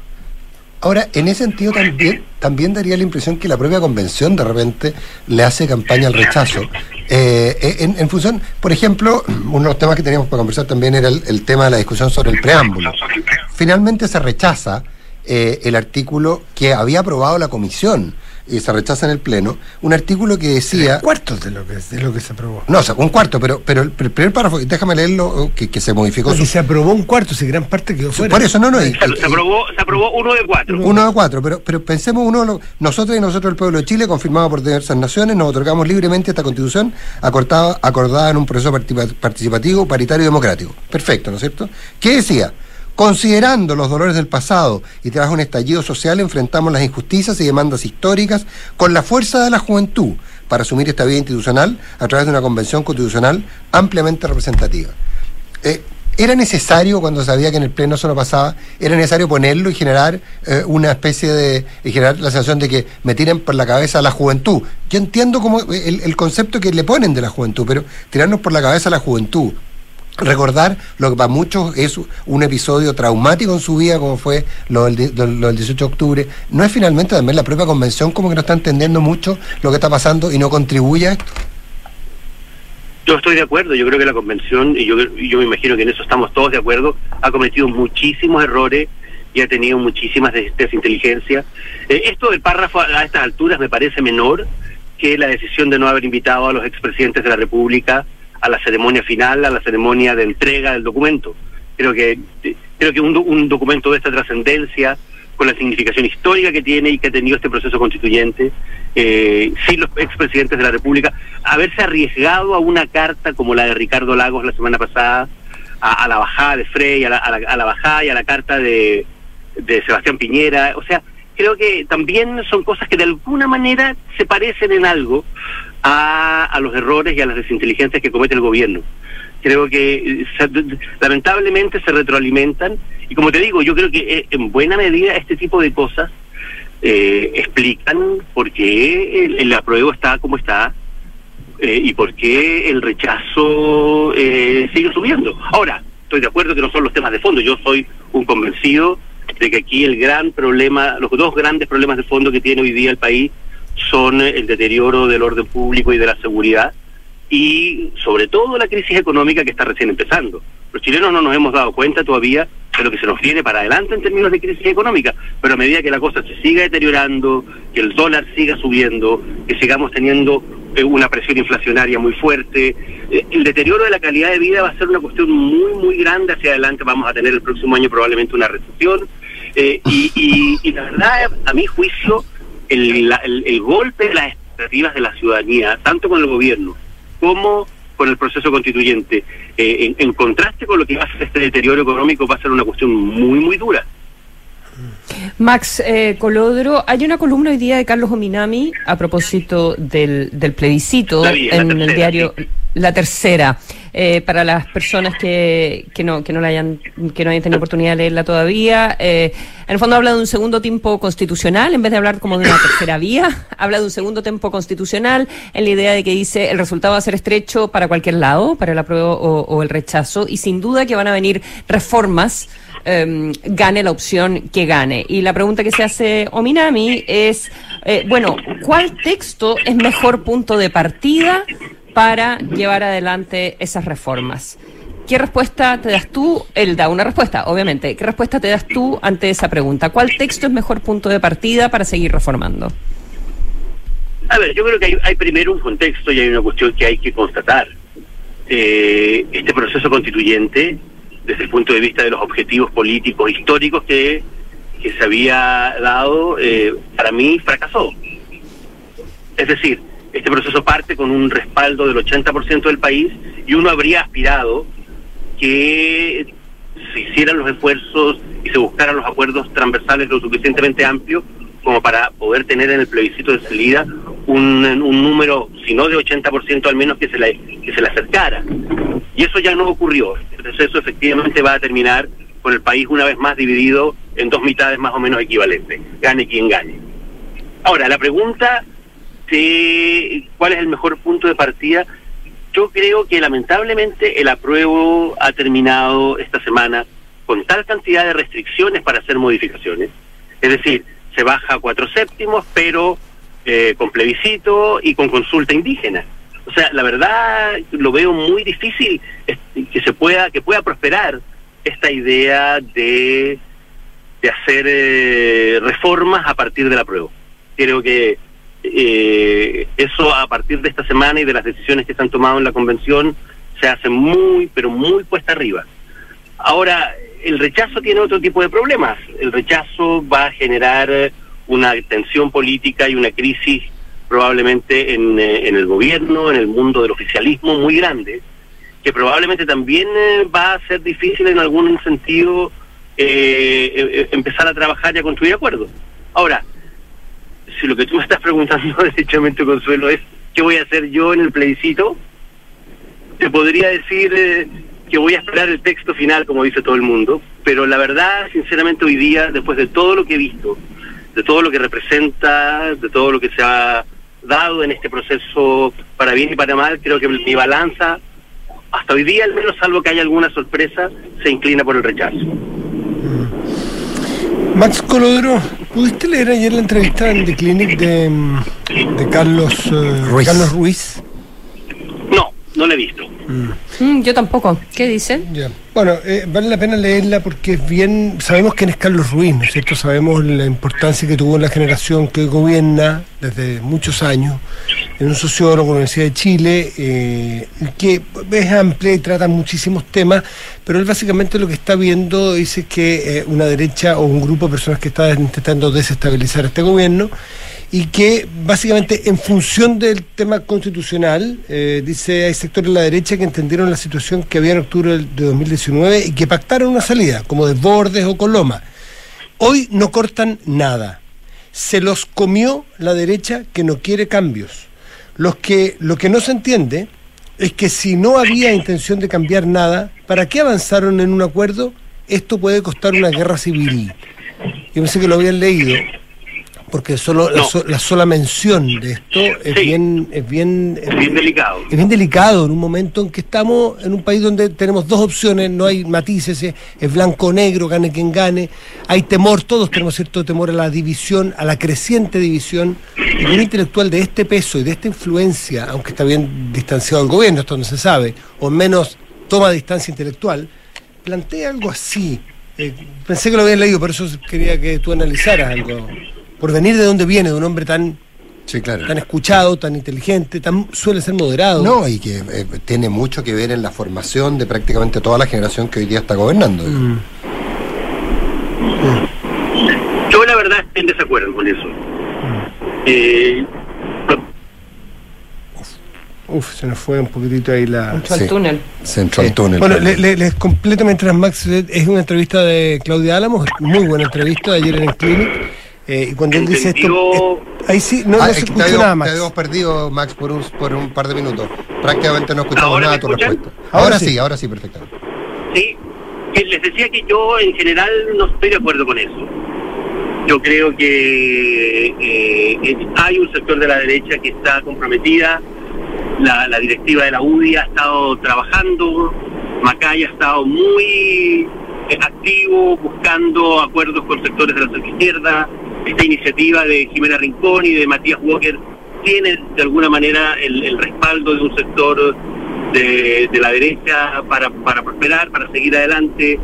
Ahora, en ese sentido también, también daría la impresión que la propia convención de repente le hace campaña al rechazo. Eh, en, en, función, por ejemplo, [clears throat] uno de los temas que teníamos para conversar también era el, tema de la discusión sobre el preámbulo. Finalmente se rechaza eh, el artículo que había aprobado la comisión y se rechaza en el Pleno, un artículo que decía... cuartos de lo que, de lo que se aprobó. No, o sea, un cuarto, pero, pero el, primer párrafo, déjame leerlo, que, que se modificó. se aprobó un cuarto, si gran parte quedó fuera. Por eso, no, no. se, aprobó, se aprobó uno de cuatro. Uno de cuatro, pero, pero pensemos uno, nosotros y nosotros el pueblo de Chile, confirmado por diversas naciones, nos otorgamos libremente esta constitución acordada, acordada en un proceso participativo, paritario y democrático. Perfecto, ¿no es cierto? ¿Qué decía? Considerando los dolores del pasado y tras un estallido social, enfrentamos las injusticias y demandas históricas con la fuerza de la juventud para asumir esta vida institucional a través de una convención constitucional ampliamente representativa. Eh, ¿Era necesario, cuando sabía que en el Pleno eso no pasaba, era necesario ponerlo y generar eh, una especie de. y generar la sensación de que me tiren por la cabeza a la juventud? Yo entiendo como el, el concepto que le ponen de la juventud, pero tirarnos por la cabeza a la juventud, recordar lo que para muchos es un episodio traumático en su vida, como fue lo del, 18 de octubre, ¿no es finalmente también la propia convención como que no está entendiendo mucho lo que está pasando y no contribuye a esto? Yo estoy de acuerdo, yo creo que la convención, y yo, yo me imagino que en eso estamos todos de acuerdo, ha cometido muchísimos errores y ha tenido muchísimas desinteligencias. Eh, esto del párrafo a estas alturas me parece menor que la decisión de no haber invitado a los expresidentes de la República a la ceremonia final, a la ceremonia de entrega del documento. Creo que creo que un, un documento de esta trascendencia, con la significación histórica que tiene y que ha tenido este proceso constituyente, eh, sin los expresidentes de la República, haberse arriesgado a una carta como la de Ricardo Lagos la semana pasada, a, la bajada de Frey, a la, a la, bajada y a la carta de, de Sebastián Piñera, o sea, creo que también son cosas que de alguna manera se parecen en algo a, a los errores y a las desinteligencias que comete el gobierno. Creo que lamentablemente se retroalimentan y como te digo, yo creo que eh, en buena medida este tipo de cosas eh, explican por qué el, el, apruebo está como está eh, y por qué el rechazo eh, sigue subiendo. Ahora, estoy de acuerdo que no son los temas de fondo, yo soy un convencido de que aquí el gran problema, los dos grandes problemas de fondo que tiene hoy día el país son el deterioro del orden público y de la seguridad y sobre todo la crisis económica que está recién empezando. Los chilenos no nos hemos dado cuenta todavía de lo que se nos viene para adelante en términos de crisis económica, pero a medida que la cosa se siga deteriorando, que el dólar siga subiendo, que sigamos teniendo eh, una presión inflacionaria muy fuerte, eh, el deterioro de la calidad de vida va a ser una cuestión muy, muy grande hacia adelante. Vamos a tener el próximo año probablemente una recesión. Eh, y, y, y la verdad, a mi juicio, el, el, golpe de las expectativas de la ciudadanía, tanto con el gobierno como con el proceso constituyente, eh, en, contraste con lo que va a ser este deterioro económico, va a ser una cuestión muy, muy dura. Max eh, Colodro, hay una columna hoy día de Carlos Ominami a propósito del, del plebiscito en el diario La Tercera. Eh, para las personas que, que, no, que, no la hayan, que no hayan tenido oportunidad de leerla todavía, eh, en el fondo habla de un segundo tiempo constitucional, en vez de hablar como de una tercera vía, [laughs] habla de un segundo tiempo constitucional en la idea de que dice el resultado va a ser estrecho para cualquier lado, para el apruebo o, o el rechazo, y sin duda que van a venir reformas eh, gane la opción que gane. Y la pregunta que se hace Ominami es, eh, bueno, ¿cuál texto es mejor punto de partida para llevar adelante esas reformas? ¿Qué respuesta te das tú? Él da una respuesta, obviamente. ¿Qué respuesta te das tú ante esa pregunta? ¿Cuál texto es mejor punto de partida para seguir reformando? A ver, yo creo que hay, hay primero un contexto y hay una cuestión que hay que constatar. Eh, este proceso constituyente desde el punto de vista de los objetivos políticos históricos que, que se había dado, eh, para mí fracasó. Es decir, este proceso parte con un respaldo del 80% del país y uno habría aspirado que se hicieran los esfuerzos y se buscaran los acuerdos transversales lo suficientemente amplios como para poder tener en el plebiscito de salida un, un número, si no de 80%, al menos que se, le, que se le acercara. Y eso ya no ocurrió. El proceso efectivamente va a terminar con el país una vez más dividido en dos mitades más o menos equivalentes, gane quien gane. Ahora, la pregunta cuál es el mejor punto de partida, yo creo que lamentablemente el apruebo ha terminado esta semana con tal cantidad de restricciones para hacer modificaciones. Es decir, se baja a cuatro séptimos, pero eh, con plebiscito y con consulta indígena. O sea, la verdad lo veo muy difícil que se pueda que pueda prosperar esta idea de, de hacer eh, reformas a partir de la prueba. Creo que eh, eso a partir de esta semana y de las decisiones que se han tomado en la convención se hace muy, pero muy puesta arriba. Ahora, el rechazo tiene otro tipo de problemas. El rechazo va a generar una tensión política y una crisis probablemente en, eh, en el gobierno, en el mundo del oficialismo muy grande, que probablemente también eh, va a ser difícil en algún sentido eh, empezar a trabajar y a construir acuerdos. Ahora, si lo que tú me estás preguntando, [laughs] derechamente, Consuelo, es qué voy a hacer yo en el plebiscito, te podría decir que voy a esperar el texto final, como dice todo el mundo, pero la verdad, sinceramente, hoy día, después de todo lo que he visto, de todo lo que representa, de todo lo que se ha dado en este proceso para bien y para mal, creo que mi balanza, hasta hoy día al menos, salvo que haya alguna sorpresa, se inclina por el rechazo. Max Colodro, ¿pudiste leer ayer la entrevista en The Clinic de, de Carlos, eh, Ruiz. Carlos Ruiz? No, la he visto. Mm, yo tampoco. ¿Qué dice? Ya. Bueno, eh, vale la pena leerla porque es bien. Sabemos quién es Carlos Ruiz, ¿no es cierto? Sabemos la importancia que tuvo en la generación que hoy gobierna desde muchos años. En un sociólogo de la Universidad de Chile, eh, que es amplia y trata muchísimos temas, pero él básicamente lo que está viendo dice que eh, una derecha o un grupo de personas que está intentando desestabilizar este gobierno y que básicamente en función del tema constitucional, eh, dice hay sectores de la derecha que entendieron la situación que había en octubre de 2019 y que pactaron una salida, como Desbordes o Coloma. Hoy no cortan nada. Se los comió la derecha que no quiere cambios. Los que, lo que no se entiende es que si no había intención de cambiar nada, ¿para qué avanzaron en un acuerdo? Esto puede costar una guerra civil. Yo pensé que lo habían leído, porque solo la, so- la sola mención de esto es Sí. bien, es bien, Es bien delicado. es bien delicado en un momento en que estamos en un país donde tenemos dos opciones, no hay matices, es, es blanco o negro, gane quien gane, hay temor, todos tenemos cierto temor a la división, a la creciente división, y un intelectual de este peso y de esta influencia, aunque está bien distanciado del gobierno, esto no se sabe, o menos toma distancia intelectual, plantea algo así. Eh, pensé que lo habían leído, por eso quería que tú analizaras algo. Por venir de dónde viene, de un hombre tan, Sí, claro. tan escuchado, tan inteligente, tan suele ser moderado. No, y que eh, tiene mucho que ver en la formación de prácticamente toda la generación que hoy día está gobernando. Mm. Yo la verdad estoy en desacuerdo con eso. Eh, Uf, se nos fue un poquitito ahí la... Mucho Sí. al túnel. Se entró al túnel. Bueno, le- le- les completo mientras Max eh, es una entrevista de Claudia Álamos, muy buena entrevista de ayer en el Clinic. Eh, y cuando él dice esto. Eh, ahí sí, no, Ah, no es se te nada, te Max. habíamos perdido, Max, por un, por un par de minutos. Prácticamente no escuchamos ¿Ahora nada tu escuchan? respuesta. Ahora Ahora sí. sí, ahora sí, perfectamente. Sí, les decía que yo en general no estoy de acuerdo con eso. Yo creo que eh, eh, hay un sector de la derecha que está comprometida, la, la directiva de la UDI ha estado trabajando, Macay ha estado muy eh, activo buscando acuerdos con sectores de la izquierda, esta iniciativa de Jimena Rincón y de Matías Walker tiene de alguna manera el, el respaldo de un sector de, de la derecha para, para prosperar, para seguir adelante.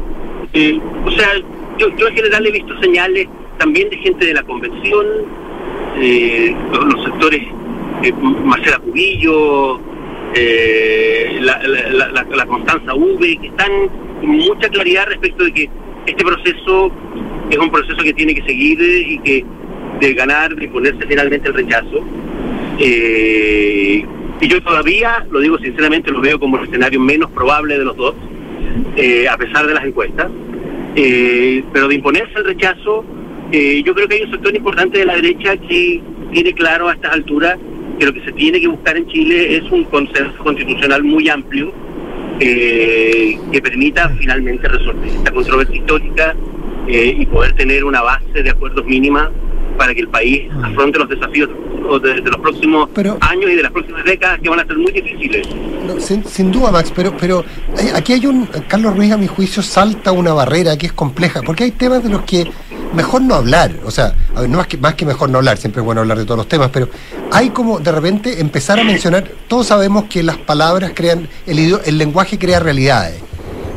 Eh, o sea, yo, en general he visto señales también de gente de la convención, eh, los, sectores eh, Marcela Cubillo, eh, la- la- la Constanza V, que están con mucha claridad respecto de que este proceso es un proceso que tiene que seguir y que de ganar, de ponerse finalmente el rechazo. Eh, y yo todavía, lo digo sinceramente, lo veo como el escenario menos probable de los dos, eh, a pesar de las encuestas. Eh, pero de imponerse el rechazo, yo creo que hay un sector importante de la derecha que tiene claro a estas alturas que lo que se tiene que buscar en Chile es un consenso constitucional muy amplio que permita finalmente resolver esta controversia histórica y poder tener una base de acuerdos mínima para que el país ah. afronte los desafíos de, los próximos años y de las próximas décadas que van a ser muy difíciles. sin, duda, Max, pero, pero aquí hay un. Carlos Ruiz, a mi juicio, salta una barrera que es compleja, porque hay temas de los que mejor no hablar. O sea, no más que, más que mejor no hablar, siempre es bueno hablar de todos los temas, pero hay como de repente empezar a mencionar. Todos sabemos que las palabras crean. El, el lenguaje crea realidades.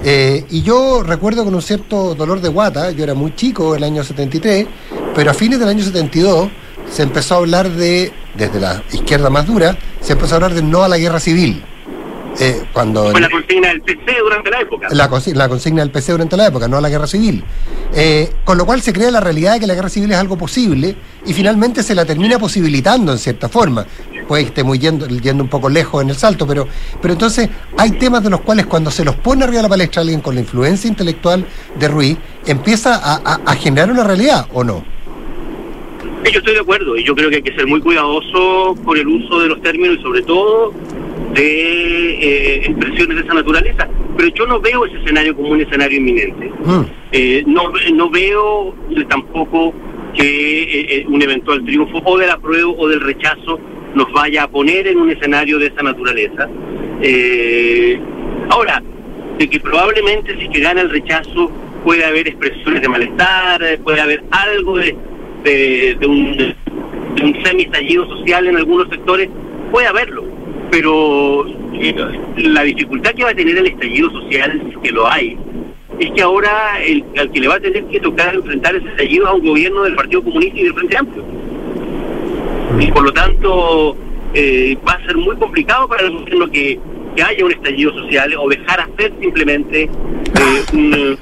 Eh, y yo recuerdo con un cierto dolor de guata, yo era muy chico, el año 73, pero a fines del año 72 se empezó a hablar de, desde la izquierda más dura, se empezó a hablar de no a la guerra civil. Eh, cuando Fue la consigna del PC durante la época. La, consigna del PC durante la época, no a la guerra civil. Eh, con lo cual se crea la realidad de que la guerra civil es algo posible y finalmente se la termina posibilitando en cierta forma. Puede que esté muy yendo, yendo un poco lejos en el salto, pero, pero entonces hay temas de los cuales cuando se los pone arriba de la palestra alguien con la influencia intelectual de Ruiz, empieza a generar una realidad, ¿o no? Yo estoy de acuerdo y yo creo que hay que ser muy cuidadoso con el uso de los términos y sobre todo de eh, expresiones de esa naturaleza. Pero yo no veo ese escenario como un escenario inminente. Mm. Eh, no, no veo tampoco que eh, un eventual triunfo o del apruebo o del rechazo nos vaya a poner en un escenario de esa naturaleza. ahora, de que probablemente si que gana el rechazo puede haber expresiones de malestar, puede haber algo de, de, un, de un semi-estallido social en algunos sectores, puede haberlo, pero eh, la dificultad que va a tener el estallido social, que lo hay, es que ahora el, al que le va a tener que tocar enfrentar ese estallido a un gobierno del Partido Comunista y del Frente Amplio. Y por lo tanto eh, va a ser muy complicado para el gobierno que, que haya un estallido social o dejar hacer simplemente eh, un,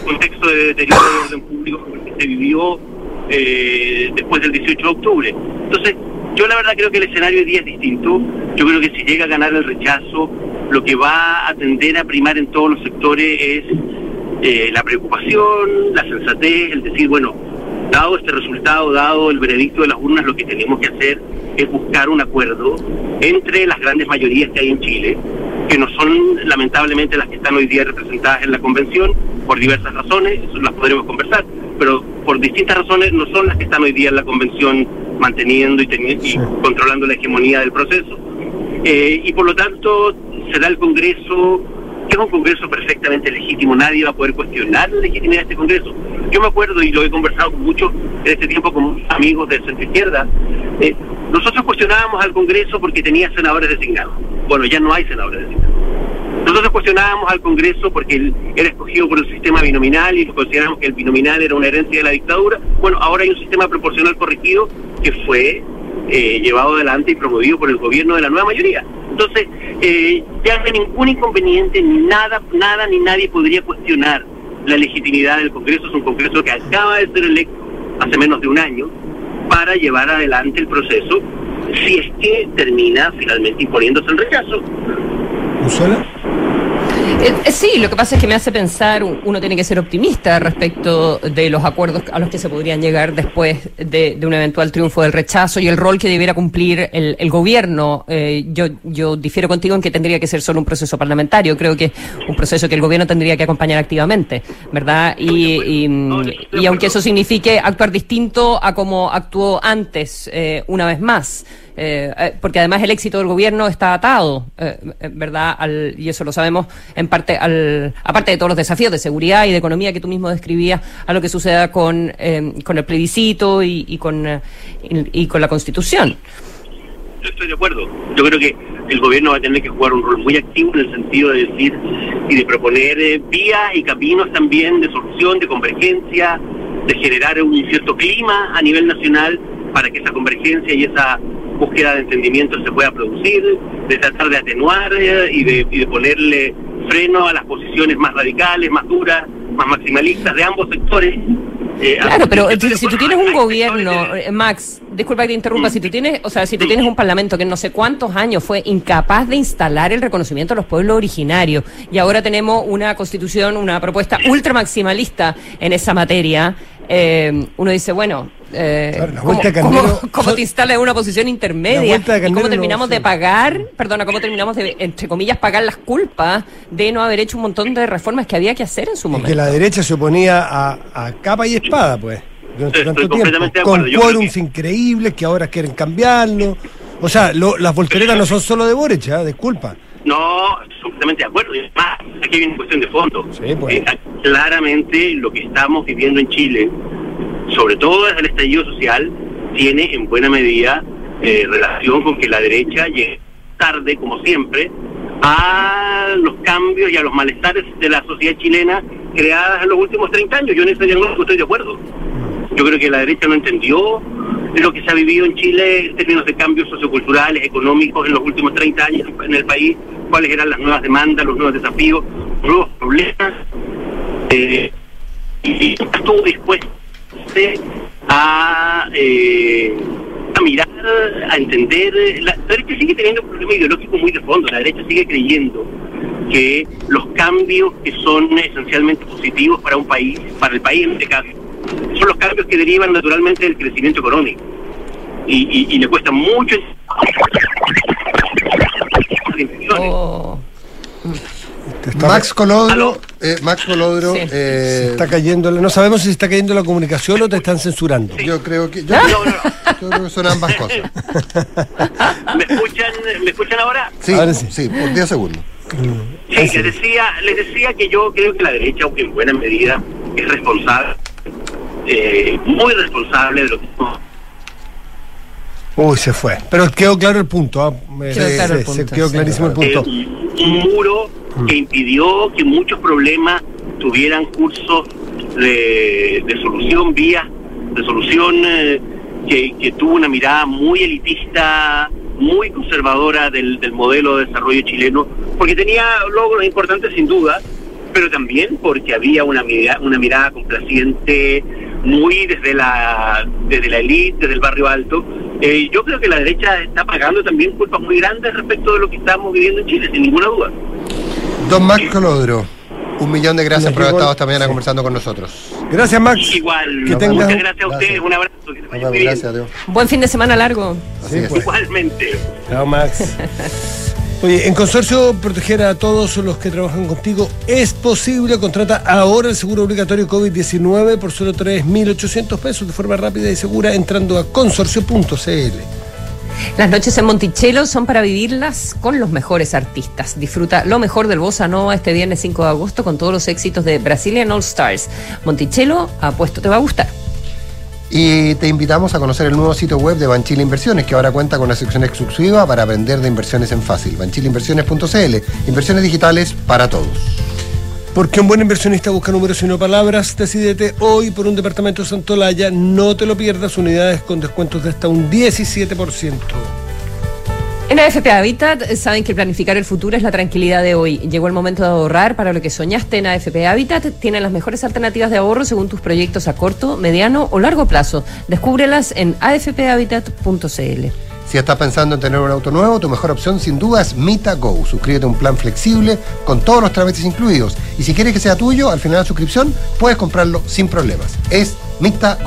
contexto de deterioro de orden público como el que se vivió eh, después del 18 de octubre. Entonces, yo la verdad creo que el escenario hoy día es distinto. Yo creo que si llega a ganar el rechazo, lo que va a tender a primar en todos los sectores es eh, la preocupación, la sensatez, el decir, bueno, dado este resultado, dado el veredicto de las urnas, lo que tenemos que hacer es buscar un acuerdo entre las grandes mayorías que hay en Chile, que no son lamentablemente las que están hoy día representadas en la convención, por diversas razones, eso las podremos conversar, pero por distintas razones no son las que están hoy día en la convención manteniendo y, y controlando la hegemonía del proceso. Eh, y por lo tanto será el Congreso, que es un Congreso perfectamente legítimo, nadie va a poder cuestionar la legitimidad de este Congreso. Yo me acuerdo, y lo he conversado con muchos en este tiempo con amigos de centro izquierda, eh, nosotros cuestionábamos al Congreso porque tenía senadores designados. Bueno, ya no hay senadores designados. Nosotros cuestionábamos al Congreso porque él era escogido por el sistema binominal y consideramos que el binominal era una herencia de la dictadura. Bueno, ahora hay un sistema proporcional corregido que fue eh, llevado adelante y promovido por el gobierno de la nueva mayoría. Entonces, eh, ya no hay ningún inconveniente, ni nada, nada ni nadie podría cuestionar la legitimidad del Congreso. Es un Congreso que acaba de ser electo hace menos de un año para llevar adelante el proceso si es que termina finalmente imponiéndose el rechazo. Eh, eh, sí, lo que pasa es que me hace pensar, uno tiene que ser optimista respecto de los acuerdos a los que se podrían llegar después de, un eventual triunfo del rechazo y el rol que debiera cumplir el, gobierno. Eh, yo, yo difiero contigo en que tendría que ser solo un proceso parlamentario, creo que un proceso que el gobierno tendría que acompañar activamente, ¿verdad? Y, y, aunque eso signifique actuar distinto a como actuó antes, una vez más. Eh, eh, porque además el éxito del gobierno está atado, eh, ¿verdad? y eso lo sabemos en parte, al, aparte de todos los desafíos de seguridad y de economía que tú mismo describías, a lo que suceda con, con el plebiscito y, con, y, con la Constitución. Yo estoy de acuerdo. Yo creo que el gobierno va a tener que jugar un rol muy activo en el sentido de decir y de proponer vías y caminos también de solución, de convergencia, de generar un cierto clima a nivel nacional para que esa convergencia y esa búsqueda de entendimiento se pueda producir, de tratar de atenuar eh, y de, ponerle freno a las posiciones más radicales, más duras, más maximalistas de ambos sectores, Eh, Claro, pero de si, si tú tienes un gobierno, eh, Max, disculpa que te interrumpa, Mm. si tú tienes, o sea, si tú tienes un parlamento que en no sé cuántos años fue incapaz de instalar el reconocimiento a los pueblos originarios y ahora tenemos una constitución, una propuesta ultra maximalista en esa materia, eh, uno dice, bueno, eh, Claro, la ¿cómo, [laughs] te instalas en una posición intermedia? de ¿Y cómo terminamos no- de pagar, perdona, cómo terminamos de, entre comillas, pagar las culpas de no haber hecho un montón de reformas que había que hacer en su Y momento? que la derecha se oponía a, a capa y espada, pues, durante Estoy tanto tiempo. Con quórums que- increíbles que ahora quieren cambiarlo. O sea, lo- las volteretas no son solo de Boric, ¿ah? disculpa. No, estoy completamente de acuerdo. Y además, aquí hay una cuestión de fondo. Sí, pues. Eh, claramente lo que estamos viviendo en Chile, sobre todo desde el estallido social, tiene en buena medida eh, relación con que la derecha llegue tarde, como siempre, a los cambios y a los malestares de la sociedad chilena creadas en los últimos 30 años. Yo en ese diagnóstico estoy de acuerdo. Yo creo que la derecha no entendió lo que se ha vivido en Chile en términos de cambios socioculturales, económicos en los últimos 30 años en el país, cuáles eran las nuevas demandas, los nuevos desafíos, los nuevos problemas. Eh, y estuvo dispuesto a, eh, a mirar, a entender. La, la derecha sigue teniendo un problema ideológico muy de fondo. La derecha sigue creyendo que los cambios que son esencialmente positivos para un país, para el país en este caso, son los cambios que derivan naturalmente del crecimiento económico. Y, y, y le cuesta mucho. Oh. Max Colodro, eh, Max Colodro, Sí. eh, está cayendo, no sabemos si está cayendo la comunicación o te están censurando. yo creo que yo, No, no, no. yo creo que son ambas cosas. [laughs] ¿Me escuchan, ¿Me escuchan ahora? Sí, Ahora sí. sí, por 10 segundos. Sí, les decía, les decía que yo creo que la derecha, aunque en buena medida, es responsable, eh, muy responsable de lo que Uy, se fue. Pero quedó claro el punto. Me- Quedó sí, claro el sí, punto, se quedó sí. clarísimo el eh, punto. un muro que impidió que muchos problemas tuvieran cursos de, de solución vía, de solución eh, que, que tuvo una mirada muy elitista, muy conservadora del, del modelo de desarrollo chileno, porque tenía logros importantes sin duda, pero también porque había una mirada, una mirada complaciente muy desde la desde la élite, desde el barrio alto. Eh, yo creo que la derecha está pagando también culpas muy grandes respecto de lo que estamos viviendo en Chile, sin ninguna duda. Don Max Colodro, un millón de gracias por haber estado esta mañana Sí. conversando con nosotros. Gracias, Max. Igual, Que tengas muchas gracias a ustedes, Gracias. un abrazo. que bien. gracias, adiós. Buen fin de semana largo. Así es. pues. Igualmente. Chao, Max. [laughs] Oye, en Consorcio Proteger a todos los que trabajan contigo es posible. Contrata ahora el seguro obligatorio COVID-19 por solo 3.800 pesos de forma rápida y segura entrando a consorcio.cl. Las noches en Monticello son para vivirlas con los mejores artistas. Disfruta lo mejor del bossa nova este viernes 5 de agosto con todos los éxitos de Brazilian All Stars. Monticello, apuesto te va a gustar. Y te invitamos a conocer el nuevo sitio web de Banchile Inversiones, que ahora cuenta con una sección exclusiva para aprender de inversiones en fácil. Banchileinversiones.cl. Inversiones digitales para todos. Porque un buen inversionista busca números y no palabras. Decídete hoy por un departamento Santolaya. No te lo pierdas. Unidades con descuentos de hasta un 17%. En AFP Habitat eh, saben que planificar el futuro es la tranquilidad de hoy. Llegó el momento de ahorrar para lo que soñaste en AFP Habitat. Tienen las mejores alternativas de ahorro según tus proyectos a corto, mediano o largo plazo. Descúbrelas en afphabitat.cl. Si estás pensando en tener un auto nuevo, tu mejor opción sin duda es Mita Go. Suscríbete a un plan flexible con todos los trámites incluidos. Y si quieres que sea tuyo, al final de la suscripción puedes comprarlo sin problemas. Es Mita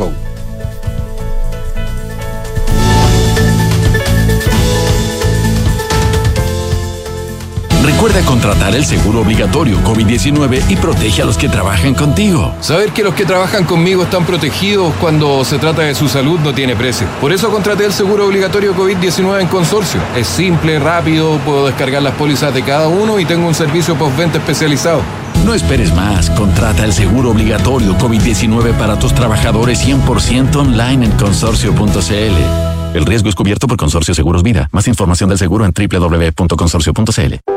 Recuerda contratar el seguro obligatorio COVID-19 y protege a los que trabajan contigo. Saber que los que trabajan conmigo están protegidos cuando se trata de su salud no tiene precio. Por eso contraté el seguro obligatorio COVID-19 en consorcio. Es simple, rápido, puedo descargar las pólizas de cada uno y tengo un servicio postventa especializado. No esperes más, contrata el seguro obligatorio COVID-19 para tus trabajadores 100% online en consorcio.cl. El riesgo es cubierto por Consorcio Seguros Vida. Más información del seguro en www.consorcio.cl.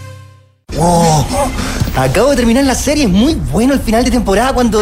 Wow, acabo de terminar la serie, muy bueno el final de temporada cuando...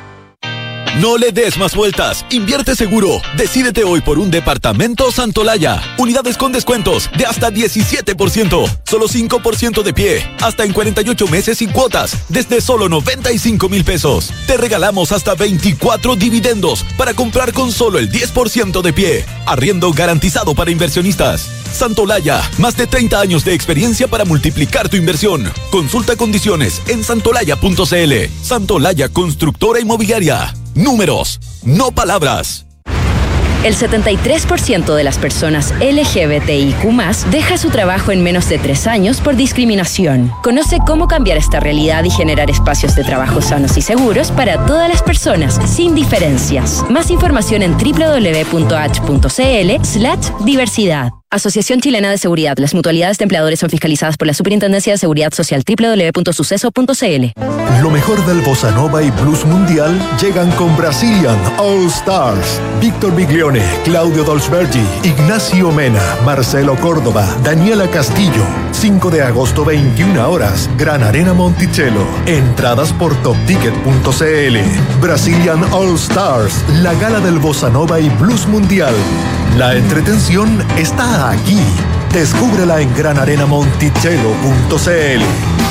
No le des más vueltas. Invierte seguro. Decídete hoy por un departamento Santolaya. Unidades con descuentos de hasta 17%. Solo 5% de pie. Hasta en 48 meses sin cuotas. Desde solo 95 mil pesos. Te regalamos hasta 24 dividendos para comprar con solo el 10% de pie. Arriendo garantizado para inversionistas. Santolaya. Más de 30 años de experiencia para multiplicar tu inversión. Consulta condiciones en santolaya.cl. Santolaya Constructora Inmobiliaria. Números, no palabras. El 73% de las personas LGBTIQ deja su trabajo en menos de tres años por discriminación. Conoce cómo cambiar esta realidad y generar espacios de trabajo sanos y seguros para todas las personas, sin diferencias. Más información en www.h.cl slash diversidad. Asociación Chilena de Seguridad. Las mutualidades de empleadores son fiscalizadas por la Superintendencia de Seguridad Social www.suceso.cl. Lo mejor del bossa nova y blues mundial llegan con Brazilian All Stars. Víctor Biglione, Claudio Dolzbergi, Ignacio Mena, Marcelo Córdoba, Daniela Castillo. 5 de agosto 21 horas, Gran Arena Monticello. Entradas por topticket.cl. Brazilian All Stars, la gala del bossa nova y blues mundial. La entretención está aquí. Descúbrela en granarenamonticello.cl.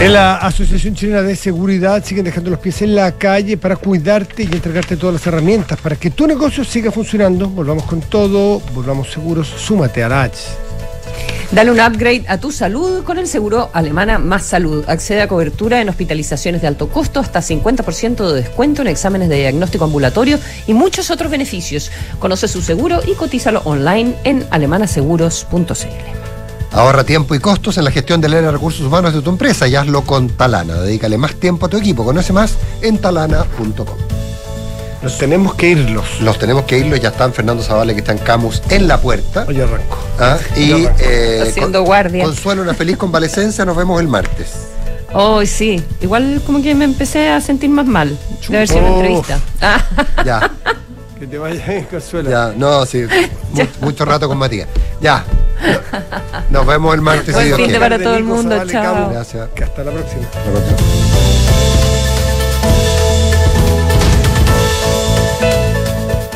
En la Asociación Chilena de Seguridad siguen dejando los pies en la calle para cuidarte y entregarte todas las herramientas para que tu negocio siga funcionando. Volvamos con todo, volvamos seguros, súmate a la H. Dale un upgrade a tu salud con el seguro Alemana Más Salud. Accede a cobertura en hospitalizaciones de alto costo, hasta 50% de descuento en exámenes de diagnóstico ambulatorio y muchos otros beneficios. Conoce su seguro y cotízalo online en alemanaseguros.cl. Ahorra tiempo y costos en la gestión del área de recursos humanos de tu empresa y hazlo con Talana. Dedícale más tiempo a tu equipo. Conoce más en talana.com. Nos tenemos que irlos. Los tenemos que irlos. Ya están Fernando Zavale, que está en Camus, en la puerta. Hoy arranco. Ah, [laughs] y Yo arranco. eh, Haciendo con- guardia. Consuelo, una feliz convalecencia. Nos vemos el martes. Oh, sí. Igual como que me empecé a sentir más mal de haber sido una entrevista. Ah, Ya, [laughs] Que te vaya bien, Consuelo. ya. No, sí. [laughs] mu- mucho rato con Matías. Ya. Nos vemos el martes. Buen si fin de para todo el mundo, chao. Gracias. Que hasta la próxima. Hasta la próxima.